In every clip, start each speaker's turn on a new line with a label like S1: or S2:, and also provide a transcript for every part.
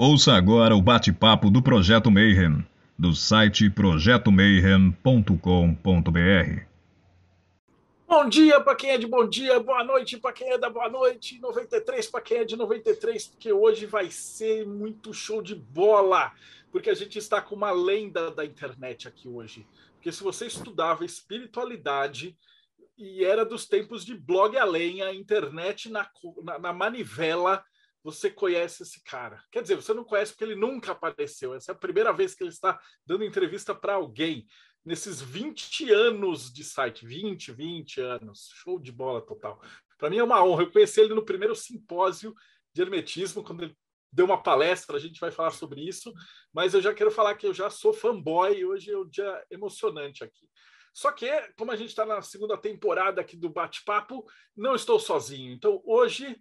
S1: Ouça agora o bate-papo do Projeto Mayhem, do site projetomayhem.com.br.
S2: Bom dia para quem é de bom dia, boa noite para quem é da boa noite, 93 para quem é de 93, porque hoje vai ser muito show de bola, porque a gente está com uma lenda da internet aqui hoje. Porque se você estudava espiritualidade e era dos tempos de blog a lenha, internet na, na, na manivela, você conhece esse cara. Quer dizer, você não conhece porque ele nunca apareceu. Essa é a primeira vez que ele está dando entrevista para alguém nesses 20 anos de site. 20, 20 anos. Show de bola total. Para mim é uma honra. Eu conheci ele no primeiro simpósio de hermetismo, quando ele deu uma palestra, a gente vai falar sobre isso, mas eu já quero falar que eu já sou fanboy e hoje é um dia emocionante aqui. Só que, como a gente está na segunda temporada aqui do Bate-Papo, não estou sozinho. Então, hoje,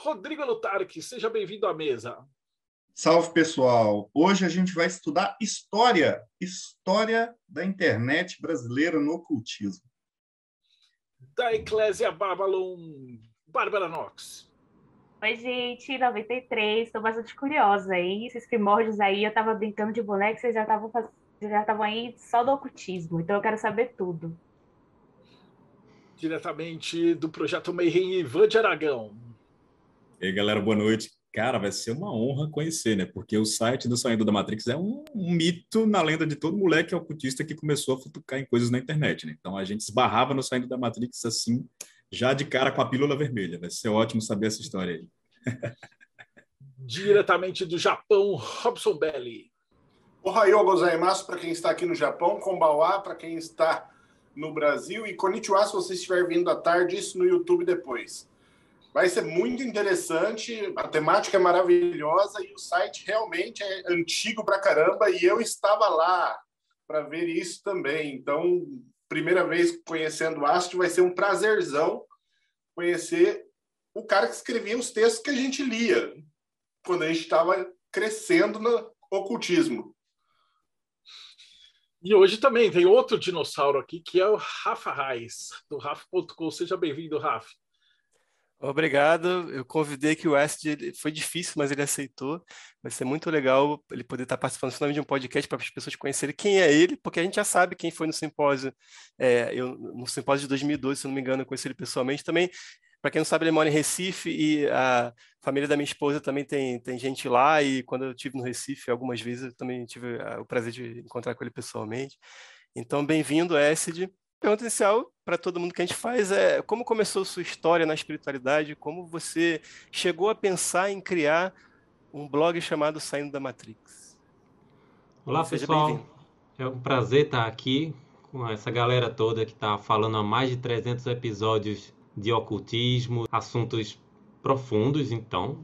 S2: Rodrigo Lutarque, seja bem-vindo à mesa.
S3: Salve, pessoal! Hoje a gente vai estudar história, história da internet brasileira no ocultismo.
S2: Da Eclésia Babylon, Bárbara Knox.
S4: Oi, gente, 93, estou bastante curiosa aí. Esses primórdios aí, eu estava brincando de boneco, vocês já estavam fazendo já estavam aí só do ocultismo, então eu quero saber tudo.
S2: Diretamente do projeto Mayhem Ivan de Aragão.
S5: E aí, galera, boa noite. Cara, vai ser uma honra conhecer, né? Porque o site do Saindo da Matrix é um, um mito na lenda de todo moleque ocultista que começou a futucar em coisas na internet, né? Então a gente esbarrava no Saindo da Matrix assim, já de cara com a pílula vermelha. Vai ser ótimo saber essa história aí.
S2: Diretamente do Japão, Robson Belli.
S6: Ohayou gozaimasu para quem está aqui no Japão, Konbawa para quem está no Brasil e Konnichiwa se você estiver vindo à tarde, isso no YouTube depois. Vai ser muito interessante, a temática é maravilhosa e o site realmente é antigo pra caramba e eu estava lá para ver isso também. Então, primeira vez conhecendo o Astro, vai ser um prazerzão conhecer o cara que escrevia os textos que a gente lia quando a gente estava crescendo no ocultismo.
S2: E hoje também tem outro dinossauro aqui, que é o Rafa Reis, do Rafa.com. Seja bem-vindo, Rafa.
S7: Obrigado. Eu convidei que o West, foi difícil, mas ele aceitou. Vai ser muito legal ele poder estar participando finalmente de um podcast para as pessoas conhecerem quem é ele, porque a gente já sabe quem foi no simpósio. É, eu, no simpósio de 2012, se não me engano, eu conheci ele pessoalmente também. Para quem não sabe, ele mora em Recife e a família da minha esposa também tem, tem gente lá. E quando eu estive no Recife, algumas vezes, eu também tive o prazer de encontrar com ele pessoalmente. Então, bem-vindo, Essid. A pergunta inicial para todo mundo que a gente faz é como começou sua história na espiritualidade? Como você chegou a pensar em criar um blog chamado Saindo da Matrix?
S8: Olá, Seja pessoal. É um prazer estar aqui com essa galera toda que está falando há mais de 300 episódios de ocultismo, assuntos profundos, então.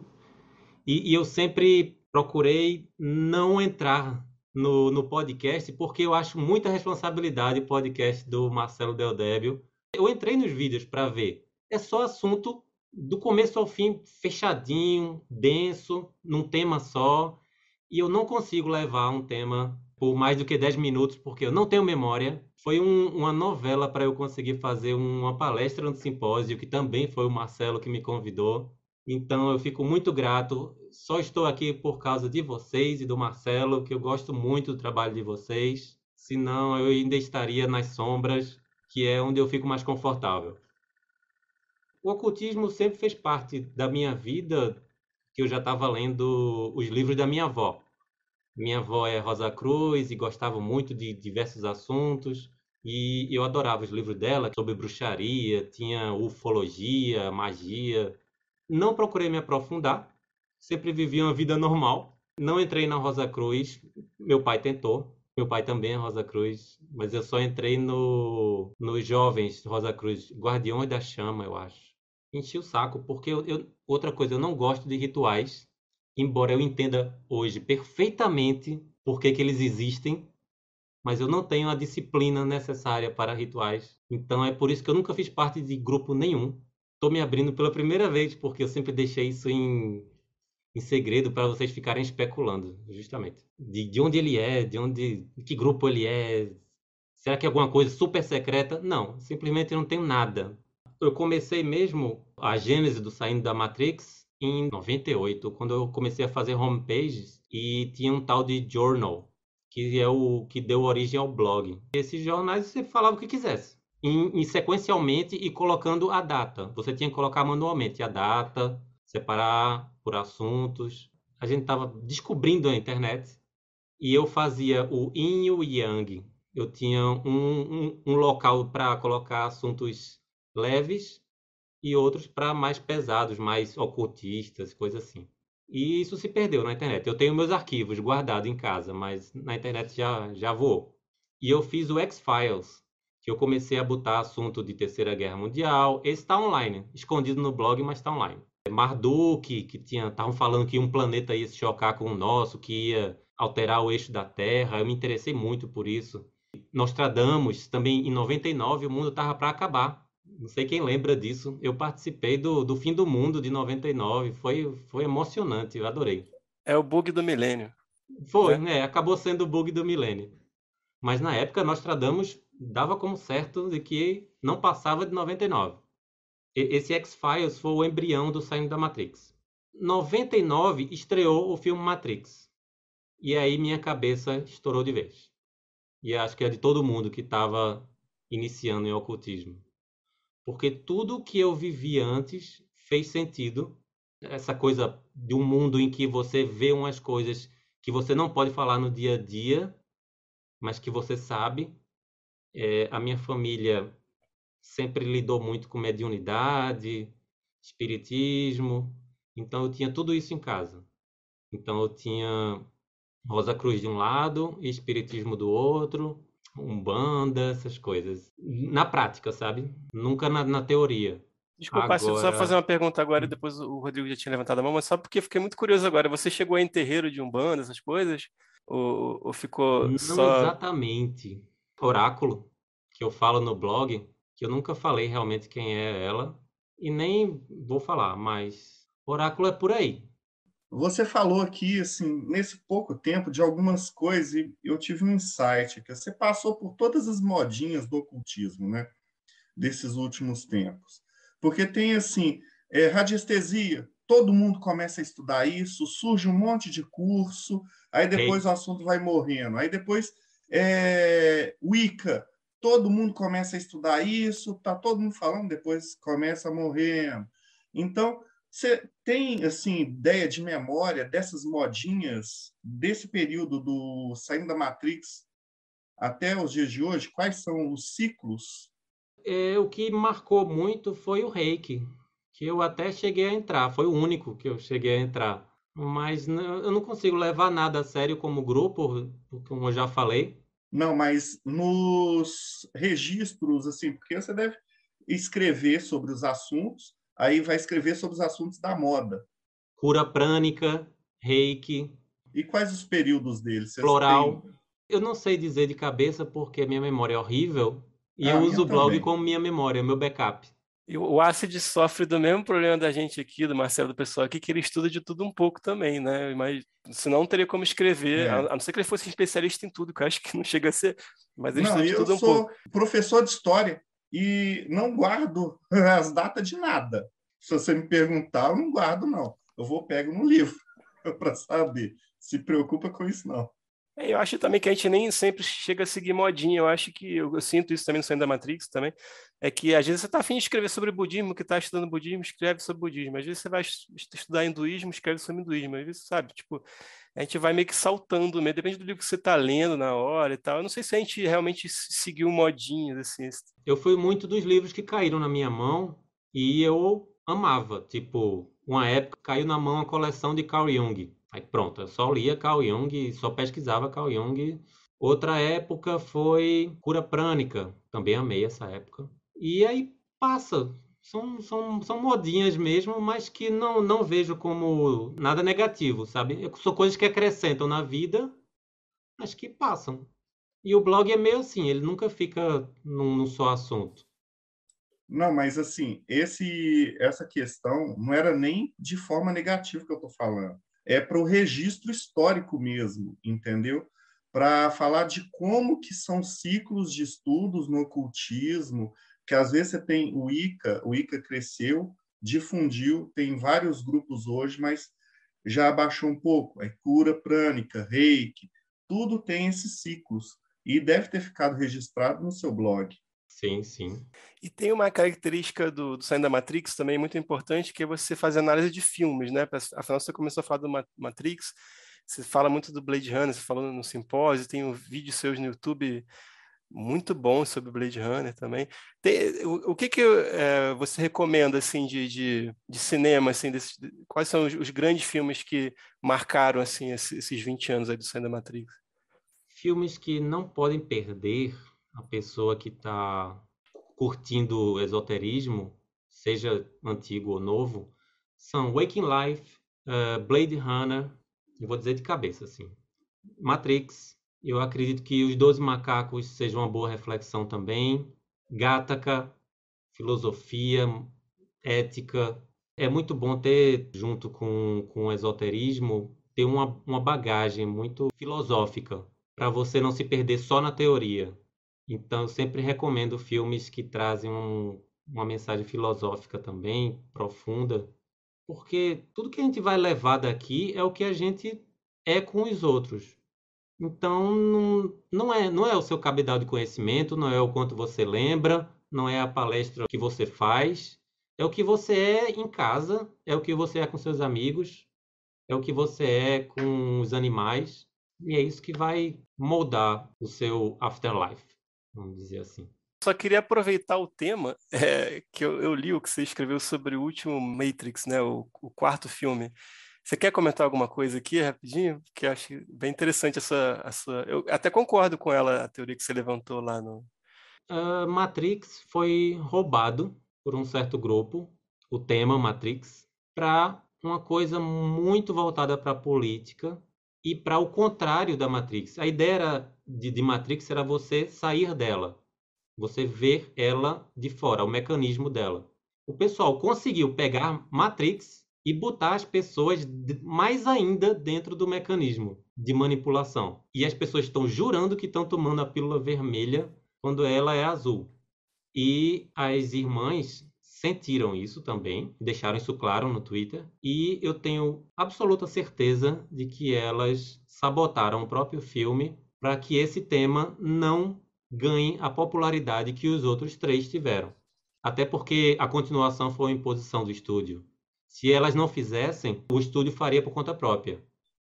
S8: E, e eu sempre procurei não entrar no, no podcast, porque eu acho muita responsabilidade o podcast do Marcelo Deldébio. Eu entrei nos vídeos para ver. É só assunto do começo ao fim, fechadinho, denso, num tema só. E eu não consigo levar um tema por mais do que 10 minutos, porque eu não tenho memória. Foi um, uma novela para eu conseguir fazer uma palestra no simpósio, que também foi o Marcelo que me convidou. Então eu fico muito grato. Só estou aqui por causa de vocês e do Marcelo, que eu gosto muito do trabalho de vocês. Senão eu ainda estaria nas sombras, que é onde eu fico mais confortável. O ocultismo sempre fez parte da minha vida, que eu já estava lendo os livros da minha avó. Minha avó é Rosa Cruz e gostava muito de diversos assuntos. E eu adorava os livros dela sobre bruxaria, tinha ufologia, magia. Não procurei me aprofundar, sempre vivi uma vida normal. Não entrei na Rosa Cruz, meu pai tentou, meu pai também é Rosa Cruz, mas eu só entrei no, nos jovens Rosa Cruz, Guardiões da Chama, eu acho. Enchi o saco, porque eu, eu, outra coisa, eu não gosto de rituais embora eu entenda hoje perfeitamente por que, que eles existem, mas eu não tenho a disciplina necessária para rituais. Então é por isso que eu nunca fiz parte de grupo nenhum. Estou me abrindo pela primeira vez, porque eu sempre deixei isso em, em segredo para vocês ficarem especulando, justamente. De, de onde ele é, de onde, de que grupo ele é. Será que é alguma coisa super secreta? Não, simplesmente não tenho nada. Eu comecei mesmo a gênese do Saindo da Matrix em 98, quando eu comecei a fazer homepages e tinha um tal de journal, que é o que deu origem ao blog. Esses jornais você falava o que quisesse, em, em sequencialmente e colocando a data. Você tinha que colocar manualmente a data, separar por assuntos. A gente estava descobrindo a internet e eu fazia o yin e o yang. Eu tinha um, um, um local para colocar assuntos leves e outros para mais pesados, mais ocultistas, coisas assim. E isso se perdeu na internet. Eu tenho meus arquivos guardados em casa, mas na internet já, já voou. E eu fiz o X-Files, que eu comecei a botar assunto de Terceira Guerra Mundial. Esse está online, escondido no blog, mas está online. Marduk, que estavam falando que um planeta ia se chocar com o nosso, que ia alterar o eixo da Terra. Eu me interessei muito por isso. Nostradamus, também em 99, o mundo estava para acabar. Não sei quem lembra disso. Eu participei do, do Fim do Mundo de 99. Foi, foi emocionante, eu adorei.
S7: É o bug do milênio.
S8: Foi, né? Acabou sendo o bug do milênio. Mas na época, Nostradamus dava como certo de que não passava de 99. E, esse X-Files foi o embrião do Saindo da Matrix. 99 estreou o filme Matrix. E aí minha cabeça estourou de vez. E acho que é de todo mundo que estava iniciando em ocultismo porque tudo que eu vivi antes fez sentido. Essa coisa de um mundo em que você vê umas coisas que você não pode falar no dia a dia, mas que você sabe. É, a minha família sempre lidou muito com mediunidade, espiritismo, então eu tinha tudo isso em casa. Então eu tinha Rosa Cruz de um lado e espiritismo do outro, Umbanda, essas coisas. Na prática, sabe? Nunca na, na teoria.
S7: Desculpa, agora... só fazer uma pergunta agora, e depois o Rodrigo já tinha levantado a mão, mas só porque fiquei muito curioso agora. Você chegou em terreiro de Umbanda, essas coisas? Ou, ou ficou
S8: Não
S7: só...
S8: exatamente. Oráculo, que eu falo no blog, que eu nunca falei realmente quem é ela, e nem vou falar, mas oráculo é por aí.
S3: Você falou aqui, assim, nesse pouco tempo, de algumas coisas, e eu tive um insight, que você passou por todas as modinhas do ocultismo, né? Desses últimos tempos. Porque tem, assim, é, radiestesia, todo mundo começa a estudar isso, surge um monte de curso, aí depois Ei. o assunto vai morrendo. Aí depois, é, Wicca, todo mundo começa a estudar isso, tá todo mundo falando, depois começa morrendo. Então, você tem assim ideia de memória dessas modinhas desse período do saindo da Matrix até os dias de hoje? Quais são os ciclos?
S8: É, o que marcou muito foi o Reiki, que eu até cheguei a entrar. Foi o único que eu cheguei a entrar. Mas eu não consigo levar nada a sério como grupo, como eu já falei.
S3: Não, mas nos registros, assim, porque você deve escrever sobre os assuntos aí vai escrever sobre os assuntos da moda.
S8: Cura prânica, reiki.
S3: E quais os períodos deles?
S8: Floral. Eu não sei dizer de cabeça porque minha memória é horrível e ah, eu uso o blog também. como minha memória, meu backup.
S7: E o Acid sofre do mesmo problema da gente aqui, do Marcelo, do pessoal aqui, que ele estuda de tudo um pouco também, né? Mas senão não teria como escrever, é. a não ser que ele fosse especialista em tudo, que eu acho que não chega a ser, mas ele
S3: não,
S7: estuda de tudo
S3: um pouco. professor de história e não guardo as datas de nada. Se você me perguntar, eu não guardo, não. Eu vou pego no livro para saber. Se preocupa com isso, não.
S7: É, eu acho também que a gente nem sempre chega a seguir modinha. Eu acho que eu, eu sinto isso também no Saindo da Matrix também. É que às vezes você está afim de escrever sobre budismo, que está estudando budismo, escreve sobre budismo. Às vezes você vai estudar hinduísmo, escreve sobre hinduísmo. Às vezes, sabe, tipo, a gente vai meio que saltando, meio, depende do livro que você está lendo na hora e tal. Eu não sei se a gente realmente seguiu modinhas, assim.
S8: Eu fui muito dos livros que caíram na minha mão e eu amava. Tipo, uma época caiu na mão a coleção de Carl Jung. Aí pronto, eu só lia Carl Jung, só pesquisava Carl Jung. Outra época foi Cura Prânica, também amei essa época. E aí passa, são, são, são modinhas mesmo, mas que não, não vejo como nada negativo, sabe? São coisas que acrescentam na vida, mas que passam. E o blog é meio assim, ele nunca fica num, num só assunto.
S3: Não, mas assim, esse, essa questão não era nem de forma negativa que eu estou falando. É para o registro histórico mesmo, entendeu? Para falar de como que são ciclos de estudos no ocultismo, que às vezes você tem o Ica, o Ica cresceu difundiu, tem vários grupos hoje, mas já abaixou um pouco. É cura prânica, reiki, tudo tem esses ciclos e deve ter ficado registrado no seu blog.
S8: Sim, sim.
S7: E tem uma característica do, do Saindo da Matrix também muito importante, que é você fazer análise de filmes, né? Afinal, você começou a falar do Matrix, você fala muito do Blade Runner, você falou no simpósio, tem um vídeo seus no YouTube muito bom sobre Blade Runner também. Tem, o, o, que, que é, você recomenda assim de, de, de cinema assim desse, quais são os, os, grandes filmes que marcaram assim esses, esses 20 anos aí do Saindo da Matrix?
S8: Filmes que não podem perder a pessoa que está curtindo esoterismo, seja antigo ou novo, são Waking Life, uh, Blade Runner, eu vou dizer de cabeça assim, Matrix, eu acredito que os Doze Macacos sejam uma boa reflexão também, Gataca, filosofia, ética, é muito bom ter, junto com, com o esoterismo, ter uma, uma bagagem muito filosófica, para você não se perder só na teoria, então, eu sempre recomendo filmes que trazem um, uma mensagem filosófica também, profunda, porque tudo que a gente vai levar daqui é o que a gente é com os outros. Então, não, não, é, não é o seu cabedal de conhecimento, não é o quanto você lembra, não é a palestra que você faz, é o que você é em casa, é o que você é com seus amigos, é o que você é com os animais, e é isso que vai moldar o seu afterlife vamos dizer assim.
S7: Só queria aproveitar o tema é, que eu, eu, li o que você escreveu sobre o último Matrix, né, o, o quarto filme. Você quer comentar alguma coisa aqui rapidinho? Que eu acho bem interessante essa, essa. Eu até concordo com ela, a teoria que você levantou lá no.
S8: Uh, Matrix foi roubado por um certo grupo, o tema Matrix, para uma coisa muito voltada para a política e para o contrário da Matrix. A ideia era, de, de Matrix era você sair dela, você ver ela de fora, o mecanismo dela. O pessoal conseguiu pegar Matrix e botar as pessoas mais ainda dentro do mecanismo de manipulação. E as pessoas estão jurando que estão tomando a pílula vermelha quando ela é azul. E as irmãs sentiram isso também, deixaram isso claro no Twitter, e eu tenho absoluta certeza de que elas sabotaram o próprio filme para que esse tema não ganhe a popularidade que os outros três tiveram. Até porque a continuação foi uma imposição do estúdio. Se elas não fizessem, o estúdio faria por conta própria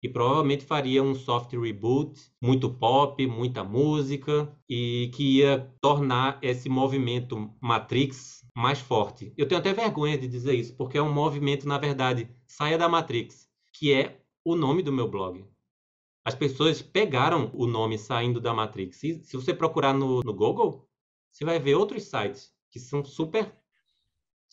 S8: e provavelmente faria um soft reboot, muito pop, muita música e que ia tornar esse movimento Matrix mais forte. Eu tenho até vergonha de dizer isso, porque é um movimento, na verdade, saia da Matrix, que é o nome do meu blog. As pessoas pegaram o nome saindo da Matrix. E se você procurar no, no Google, você vai ver outros sites que são super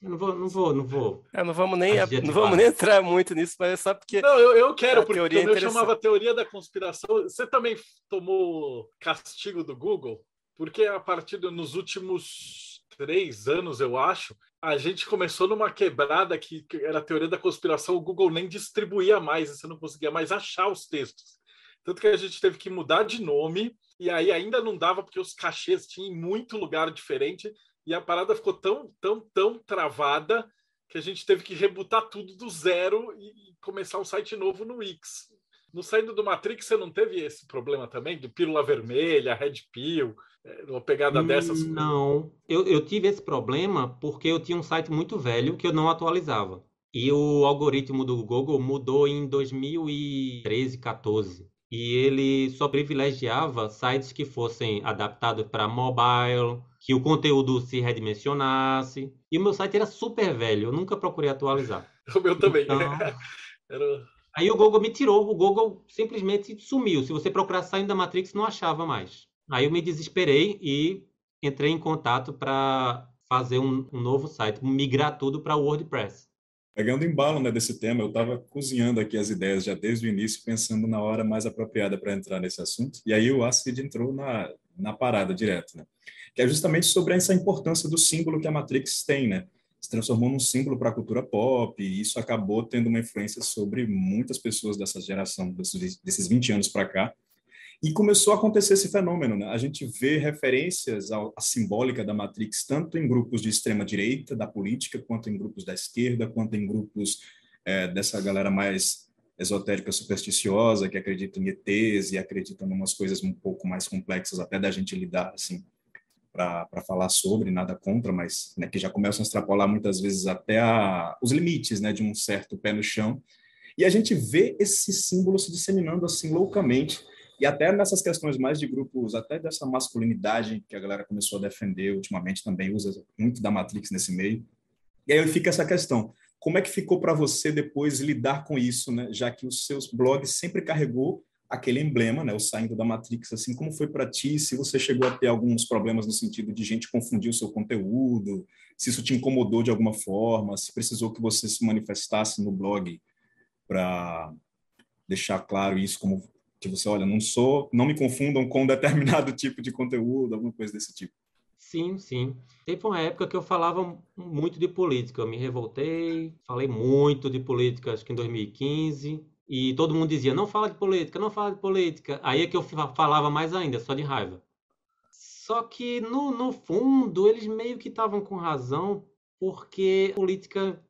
S8: eu não vou, não vou, não vou.
S7: É, não vamos nem, não vamos nem entrar muito nisso, mas é só porque.
S2: Não, eu, eu quero, porque teoria é chamava teoria da conspiração. Você também tomou castigo do Google? Porque a partir dos nos últimos três anos, eu acho, a gente começou numa quebrada que, que era a teoria da conspiração, o Google nem distribuía mais, você não conseguia mais achar os textos. Tanto que a gente teve que mudar de nome, e aí ainda não dava, porque os cachês tinham em muito lugar diferente e a parada ficou tão, tão, tão travada que a gente teve que rebutar tudo do zero e, começar um site novo no Wix. No saindo do Matrix, você não teve esse problema também? De pílula vermelha, red pill, é, uma pegada dessas?
S8: Não, eu, eu tive esse problema porque eu tinha um site muito velho que eu não atualizava. E o algoritmo do Google mudou em 2013, 14 e ele só privilegiava sites que fossem adaptados para mobile, que o conteúdo se redimensionasse. E o meu site era super velho, eu nunca procurei atualizar.
S2: O meu também. Então,
S8: era... Aí o Google me tirou, o Google simplesmente sumiu. Se você procurar saindo da Matrix, não achava mais. Aí eu me desesperei e entrei em contato para fazer um, um, novo site, migrar tudo para o WordPress.
S5: Pegando embalo né, desse tema, eu estava cozinhando aqui as ideias já desde o início, pensando na hora mais apropriada para entrar nesse assunto. E aí o Acid entrou na, na parada direto, né? Que é justamente sobre essa importância do símbolo que a Matrix tem, né? Se transformou num símbolo para a cultura pop, e isso acabou tendo uma influência sobre muitas pessoas dessa geração, desses, desses 20 anos para cá. E começou a acontecer esse fenômeno. Né? A gente vê referências à, simbólica da Matrix, tanto em grupos de extrema-direita, da política, quanto em grupos da esquerda, quanto em grupos é, dessa galera mais esotérica, supersticiosa, que acredita em ETs e acredita em umas coisas um pouco mais complexas, até da gente lidar assim para falar sobre, nada contra, mas né, que já começam a extrapolar muitas vezes até a, os limites né, de um certo pé no chão. E a gente vê esse símbolo se disseminando assim loucamente e até nessas questões mais de grupos, até dessa masculinidade que a galera começou a defender ultimamente, também usa muito da Matrix nesse meio. E aí fica essa questão. Como é que ficou para você depois lidar com isso, né? já que os seus blogs sempre carregou aquele emblema, né, o saindo da Matrix, assim, como foi para ti? Se você chegou a ter alguns problemas no sentido de gente confundir o seu conteúdo, se isso te incomodou de alguma forma, se precisou que você se manifestasse no blog para deixar claro isso como que você, olha, não sou, não me confundam com determinado tipo de conteúdo, alguma coisa desse tipo.
S8: Sim, sim. Teve uma época que eu falava muito de política. Eu me revoltei, falei muito de política, acho que em 2015. E todo mundo dizia: não fala de política, não fala de política. Aí é que eu falava mais ainda, só de raiva. Só que, no, no fundo, eles meio que estavam com razão, porque política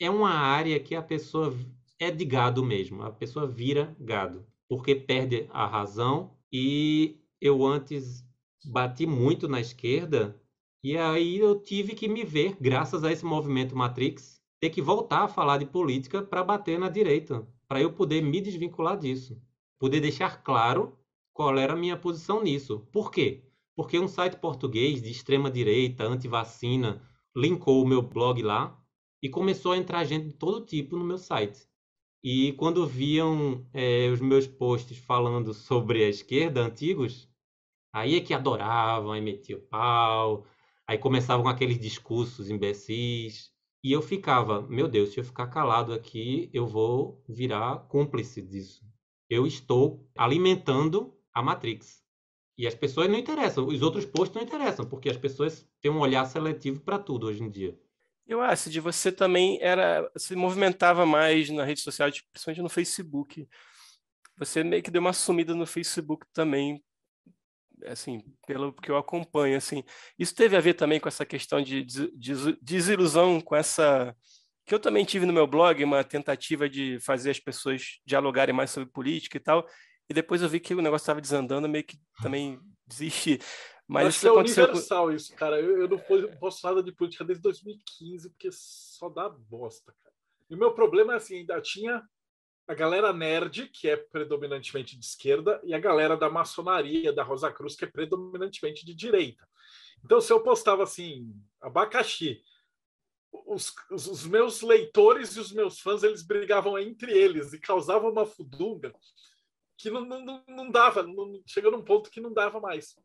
S8: é uma área que a pessoa é de gado mesmo. A pessoa vira gado porque perde a razão. E eu antes bati muito na esquerda, e aí eu tive que me ver, graças a esse movimento Matrix, ter que voltar a falar de política para bater na direita, para eu poder me desvincular disso, poder deixar claro qual era a minha posição nisso. Por quê? Porque um site português de extrema direita, anti-vacina, linkou o meu blog lá e começou a entrar gente de todo tipo no meu site. E quando viam é, os meus posts falando sobre a esquerda, antigos, aí é que adoravam, aí metiam pau, aí começavam com aqueles discursos imbecis. E eu ficava, meu Deus, se eu ficar calado aqui, eu vou virar cúmplice disso. Eu estou alimentando a Matrix. E as pessoas não interessam, os outros posts não interessam, porque as pessoas têm um olhar seletivo para tudo hoje em dia.
S7: Eu acho de você também era se movimentava mais na rede social, tipo, principalmente no Facebook. Você meio que deu uma sumida no Facebook também, assim, pelo que eu acompanho, assim. Isso teve a ver também com essa questão de desilusão com essa que eu também tive no meu blog uma tentativa de fazer as pessoas dialogarem mais sobre política e tal. E depois eu vi que o negócio estava desandando, meio que também desisti. Mas
S2: Acho que é universal isso, cara. Eu, eu não posto nada de política desde 2015, porque só dá bosta, cara. E o meu problema é assim, ainda tinha a galera nerd, que é predominantemente de esquerda, e a galera da maçonaria, da Rosa Cruz, que é predominantemente de direita. Então, se eu postava assim, abacaxi, os, os, os meus leitores e os meus fãs, eles brigavam entre eles e causavam uma fudunga que não, não, não dava, não, chegou num ponto que não dava mais.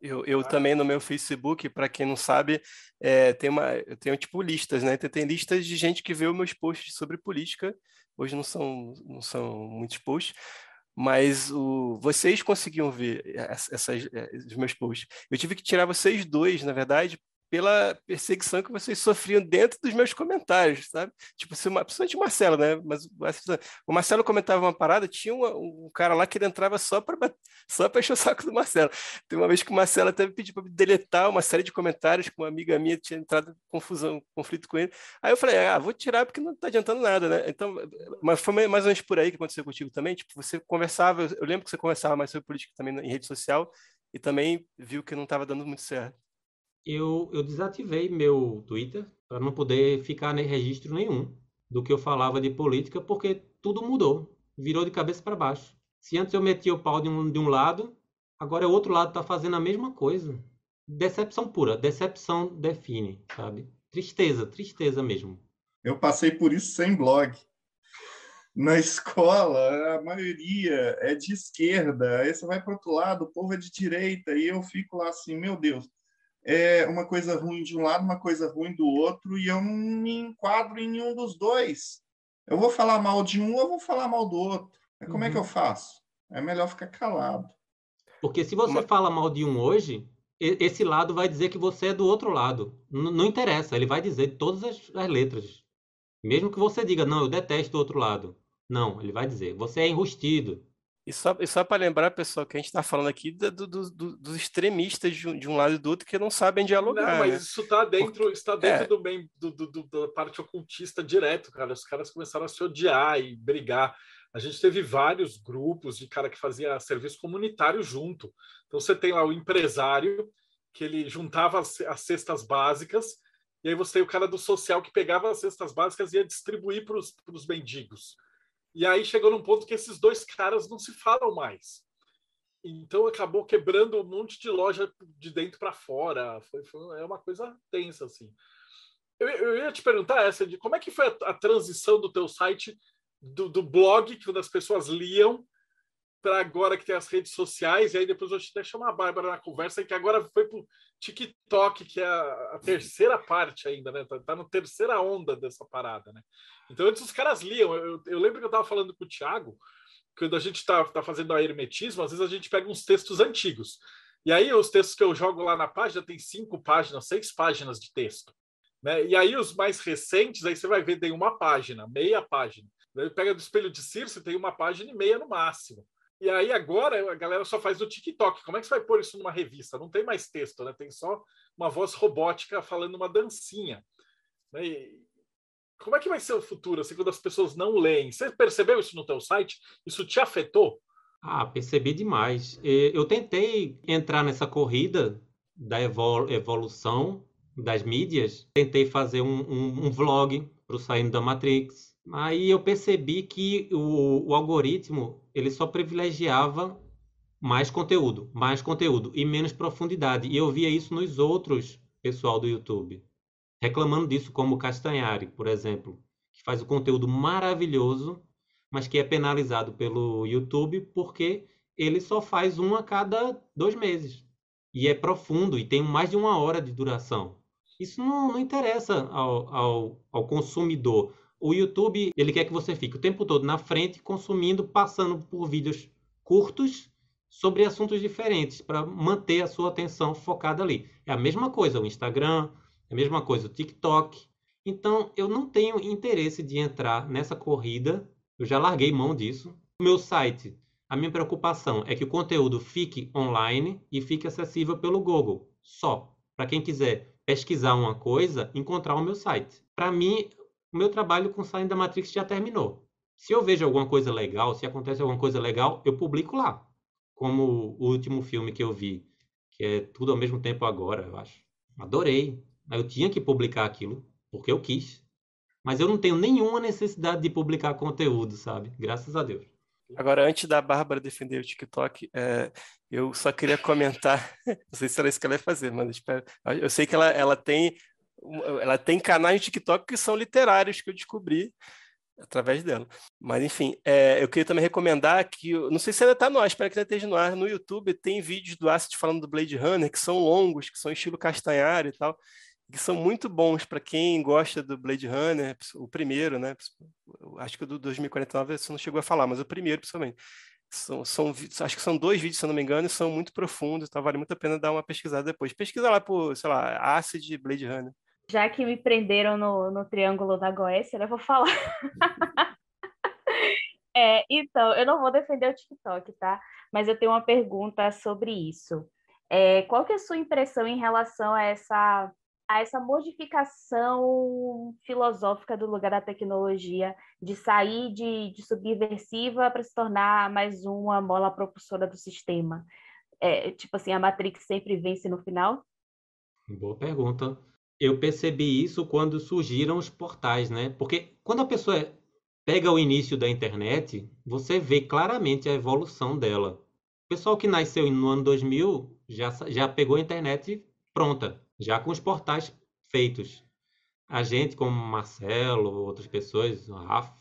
S7: Eu, eu também no meu Facebook, para quem não sabe, é, tem uma, eu tenho tipo listas, né? Tem, tem listas de gente que vê os meus posts sobre política. Hoje não são, não são muitos posts, mas o, vocês conseguiam ver essas, é, os meus posts. Eu tive que tirar vocês dois, na verdade, pela perseguição que vocês sofriam dentro dos meus comentários, sabe? Tipo, se uma, principalmente o Marcelo, né? Mas o Marcelo comentava uma parada, tinha um, um cara lá que ele entrava só para só para encher o saco do Marcelo. Tem uma vez que o Marcelo até me pediu para deletar uma série de comentários com uma amiga minha tinha entrado em confusão, conflito com ele. Aí eu falei, ah, vou tirar porque não está adiantando nada, né? Então, mas foi mais ou menos por aí que aconteceu contigo também. Tipo, você conversava, eu lembro que você conversava mais sobre política também em rede social e também viu que não estava dando muito certo
S8: eu, eu desativei meu Twitter para não poder ficar em registro nenhum do que eu falava de política, porque tudo mudou, virou de cabeça para baixo. Se antes eu metia o pau de um, de um lado, agora o outro lado está fazendo a mesma coisa. Decepção pura, decepção define, sabe? Tristeza, tristeza mesmo.
S3: Eu passei por isso sem blog. Na escola, a maioria é de esquerda, aí você vai para outro lado, o povo é de direita, e eu fico lá assim, meu Deus, é uma coisa ruim de um lado, uma coisa ruim do outro, e eu não me enquadro em nenhum dos dois. Eu vou falar mal de um, eu vou falar mal do outro. Como uhum. é que eu uhum. faço? É melhor ficar calado.
S8: Porque se você fala mal de um hoje, esse lado vai dizer que você é do outro lado. N não interessa, ele vai dizer todas as, as letras. Mesmo que você diga, não, eu detesto o outro lado. Não, ele vai dizer, você é enrustido.
S7: E só, e só para lembrar, pessoal, que a gente está falando aqui do, do, do, dos extremistas de um, de um, lado e do outro que não sabem dialogar. Não,
S2: mas
S7: né?
S2: isso está dentro, está dentro é. do bem do, do, da parte ocultista direto, cara. Os caras começaram a se odiar e brigar. A gente teve vários grupos de cara que fazia serviço comunitário junto. Então você tem lá o empresário que ele juntava as, as cestas básicas e aí você tem o cara do social que pegava as cestas básicas e ia distribuir para os mendigos. E aí chegou num ponto que esses dois caras não se falam mais. Então acabou quebrando um monte de loja de dentro para fora. Foi, foi, é uma coisa tensa assim. Eu, eu, ia te perguntar essa de como é que foi a, a transição do teu site do, do blog que as pessoas liam para agora que tem as redes sociais, e aí depois eu vou até chamar a Bárbara na conversa, que agora foi para o TikTok, que é a, a, terceira parte ainda, né? Tá, tá na terceira onda dessa parada, né? Então antes os caras liam. Eu, eu lembro que eu estava falando com o Thiago, quando a gente está tá fazendo a hermetismo, às vezes a gente pega uns textos antigos. E aí os textos que eu jogo lá na página tem cinco páginas, seis páginas de texto. Né? E aí os mais recentes, aí você vai ver, tem uma página, meia página. Pega do espelho de Circe, tem uma página e meia no máximo. E aí agora a galera só faz no TikTok. Como é que você vai pôr isso numa revista? Não tem mais texto, né? Tem só uma voz robótica falando uma dancinha. Né? E como é que vai ser o futuro, assim, quando as pessoas não leem? Você percebeu isso no teu site? Isso te afetou?
S8: Ah, percebi demais. Eu tentei entrar nessa corrida da evolução das mídias. Tentei fazer um, um, um vlog para o Saindo da Matrix Aí eu percebi que o, o algoritmo ele só privilegiava mais conteúdo, mais conteúdo e menos profundidade. E eu via isso nos outros pessoal do YouTube, reclamando disso, como o Castanhari, por exemplo, que faz o conteúdo maravilhoso, mas que é penalizado pelo YouTube porque ele só faz um a cada dois meses. E é profundo e tem mais de uma hora de duração. Isso não, não interessa ao, ao, ao consumidor o YouTube, ele quer que você fique o tempo todo na frente, consumindo, passando por vídeos curtos sobre assuntos diferentes, para manter a sua atenção focada ali. É a mesma coisa o Instagram, é a mesma coisa o TikTok. Então, eu não tenho interesse de entrar nessa corrida, eu já larguei mão disso. O meu site, a minha preocupação é que o conteúdo fique online e fique acessível pelo Google, só. Para quem quiser pesquisar uma coisa, encontrar o meu site. Para mim, o meu trabalho com Saindo da Matrix já terminou. Se eu vejo alguma coisa legal, se acontece alguma coisa legal, eu publico lá. Como o último filme que eu vi, que é tudo ao mesmo tempo agora, eu acho. Adorei. Eu tinha que publicar aquilo, porque eu quis. Mas eu não tenho nenhuma necessidade de publicar conteúdo, sabe? Graças a Deus.
S7: Agora, antes da Bárbara defender o TikTok, é, eu só queria comentar, não sei se era isso que ela ia fazer, mas espero, eu sei que ela, ela tem ela tem canais de TikTok que são literários que eu descobri através dela. Mas, enfim, é, eu queria também recomendar que, não sei se ainda está no ar, espero que ainda esteja no ar, no YouTube tem vídeos do Acid falando do Blade Runner, que são longos, que são estilo castanhar e tal, que são muito bons para quem gosta do Blade Runner, o primeiro, né? Acho que o do 2049 você não chegou a falar, mas o primeiro, principalmente. São, são, acho que são dois vídeos, se eu não me engano, e são muito profundos, então vale muito a pena dar uma pesquisada depois. Pesquisa lá por, sei lá, Acid Blade Runner.
S4: Já que me prenderam no, no Triângulo da Goécia, eu vou falar. é, então, eu não vou defender o TikTok, tá? Mas eu tenho uma pergunta sobre isso. É, qual que é a sua impressão em relação a essa, a essa modificação filosófica do lugar da tecnologia, de sair de, de subversiva para se tornar mais uma mola propulsora do sistema? É, tipo assim, a Matrix sempre vence no final?
S8: Boa pergunta eu percebi isso quando surgiram os portais, né? Porque quando a pessoa pega o início da internet, você vê claramente a evolução dela. O pessoal que nasceu no ano 2000 já, já pegou a internet pronta, já com os portais feitos. A gente, como Marcelo, outras pessoas, Rafa,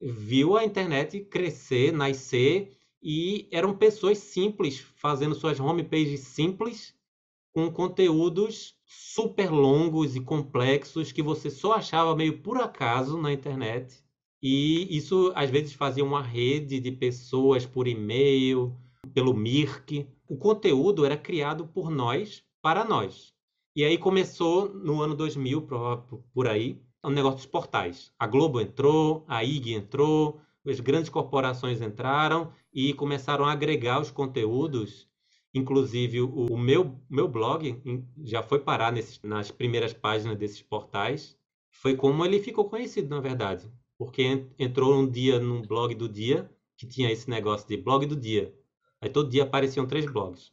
S8: viu a internet crescer, nascer e eram pessoas simples, fazendo suas homepages simples, com conteúdos super longos e complexos que você só achava meio por acaso na internet. E isso às vezes fazia uma rede de pessoas por e-mail, pelo Mirk. O conteúdo era criado por nós para nós. E aí começou no ano 2000 por aí o negócio dos portais. A Globo entrou, a IG entrou, as grandes corporações entraram e começaram a agregar os conteúdos. Inclusive, o, meu, meu blog já foi parar nesses, nas primeiras páginas desses portais. Foi como ele ficou conhecido, na verdade. Porque entrou um dia num blog do dia, que tinha esse negócio de blog do dia. Aí todo dia apareciam três blogs.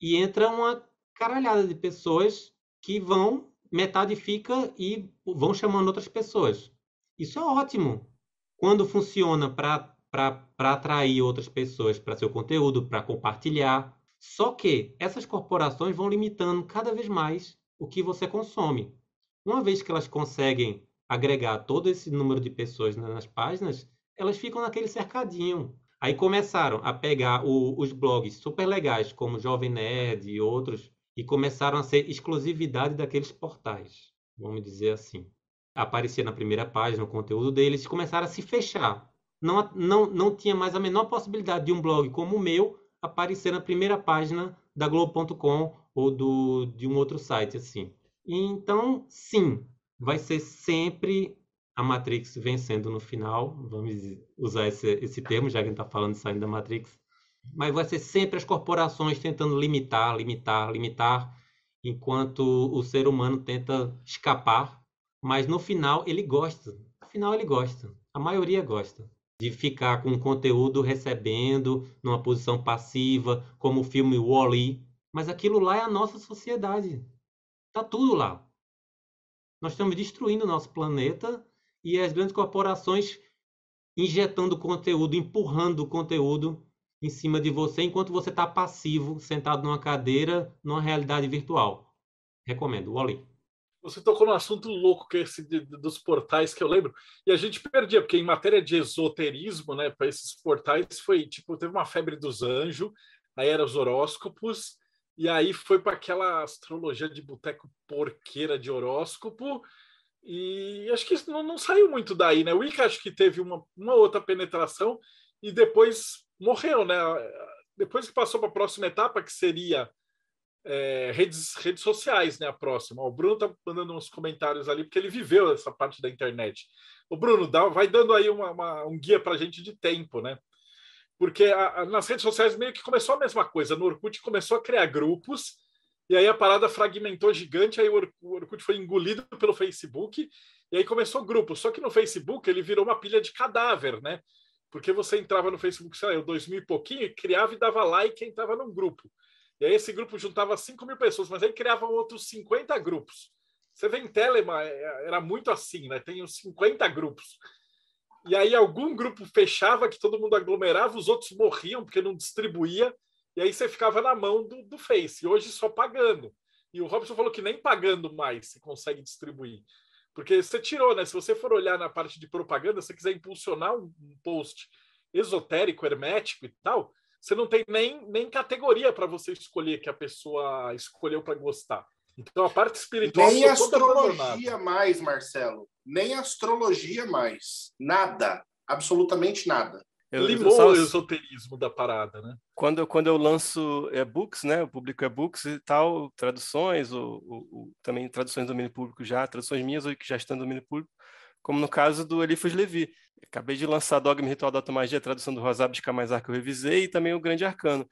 S8: E entra uma caralhada de pessoas que vão, metade fica e vão chamando outras pessoas. Isso é ótimo. Quando funciona para atrair outras pessoas para seu conteúdo, para compartilhar. Só que essas corporações vão limitando cada vez mais o que você consome. Uma vez que elas conseguem agregar todo esse número de pessoas nas páginas, elas ficam naquele cercadinho. Aí começaram a pegar o, os blogs super legais, como Jovem Nerd e outros, e começaram a ser exclusividade daqueles portais, vamos dizer assim. Aparecia na primeira página o conteúdo deles começaram a se fechar. Não, não, não tinha mais a menor possibilidade de um blog como o meu aparecer na primeira página da Globo.com ou do, de um outro site assim. Então, sim, vai ser sempre a Matrix vencendo no final. Vamos usar esse, esse termo, já que a gente está falando de saindo da Matrix mas vai ser sempre as corporações tentando limitar, limitar, limitar, enquanto o ser humano tenta escapar, mas no final ele gosta. No final ele gosta. A maioria gosta de ficar com o conteúdo recebendo numa posição passiva, como o filme Wall-E, mas aquilo lá é a nossa sociedade. Tá tudo lá. Nós estamos destruindo o nosso planeta e as grandes corporações injetando conteúdo, empurrando conteúdo em cima de você enquanto você está passivo, sentado numa cadeira, numa realidade virtual. Recomendo, Wally.
S2: Você tocou num assunto louco que é esse de, dos portais que eu lembro, e a gente perdia, porque em matéria de esoterismo, né, para esses portais foi tipo, teve uma febre dos anjos, aí eram os horóscopos, e aí foi para aquela astrologia de boteco porqueira de horóscopo, e acho que isso não, não saiu muito daí, né? O Wicca acho que teve uma, uma outra penetração, e depois morreu, né? Depois que passou para a próxima etapa, que seria é, redes, redes sociais, né? A próxima. O Bruno tá mandando uns comentários ali, porque ele viveu essa parte da internet. O Bruno, dá, vai dando aí uma, uma, um guia para a gente de tempo, né? Porque a, a, nas redes sociais meio que começou a mesma coisa. No Orkut começou a criar grupos, e aí a parada fragmentou gigante, aí o Orkut foi engolido pelo Facebook, e aí começou grupo. Só que no Facebook ele virou uma pilha de cadáver, né? Porque você entrava no Facebook, sei lá, eu dois mil e pouquinho, e criava e dava like quem estava num grupo. E aí esse grupo juntava 5 mil pessoas, mas aí criavam outros 50 grupos. Você vê em Telema, é, era muito assim, né? Tem uns 50 grupos. E aí algum grupo fechava, que todo mundo aglomerava, os outros morriam porque não distribuía, e aí você ficava na mão do, do Face. E hoje só pagando. E o Robson falou que nem pagando mais você consegue distribuir. Porque você tirou, né? Se você for olhar na parte de propaganda, se você quiser impulsionar um post esotérico, hermético e tal, você não tem nem, nem categoria para você escolher que a pessoa escolheu para gostar. Então a parte espiritual.
S6: Nem astrologia mais, Marcelo. Nem astrologia mais. Nada. Absolutamente nada.
S2: Eu, Limou só... o esoterismo da parada, né?
S7: Quando, quando eu lanço e-books, né, eu publico e-books e tal, traduções, ou, ou, ou, também traduções do domínio público já, traduções minhas ou que já estão no domínio público, como no caso do Eliphas Levi. Acabei de lançar Dogma Ritual da Automagia, tradução do Rosab de Camazar que eu revisei, e também o Grande Arcano.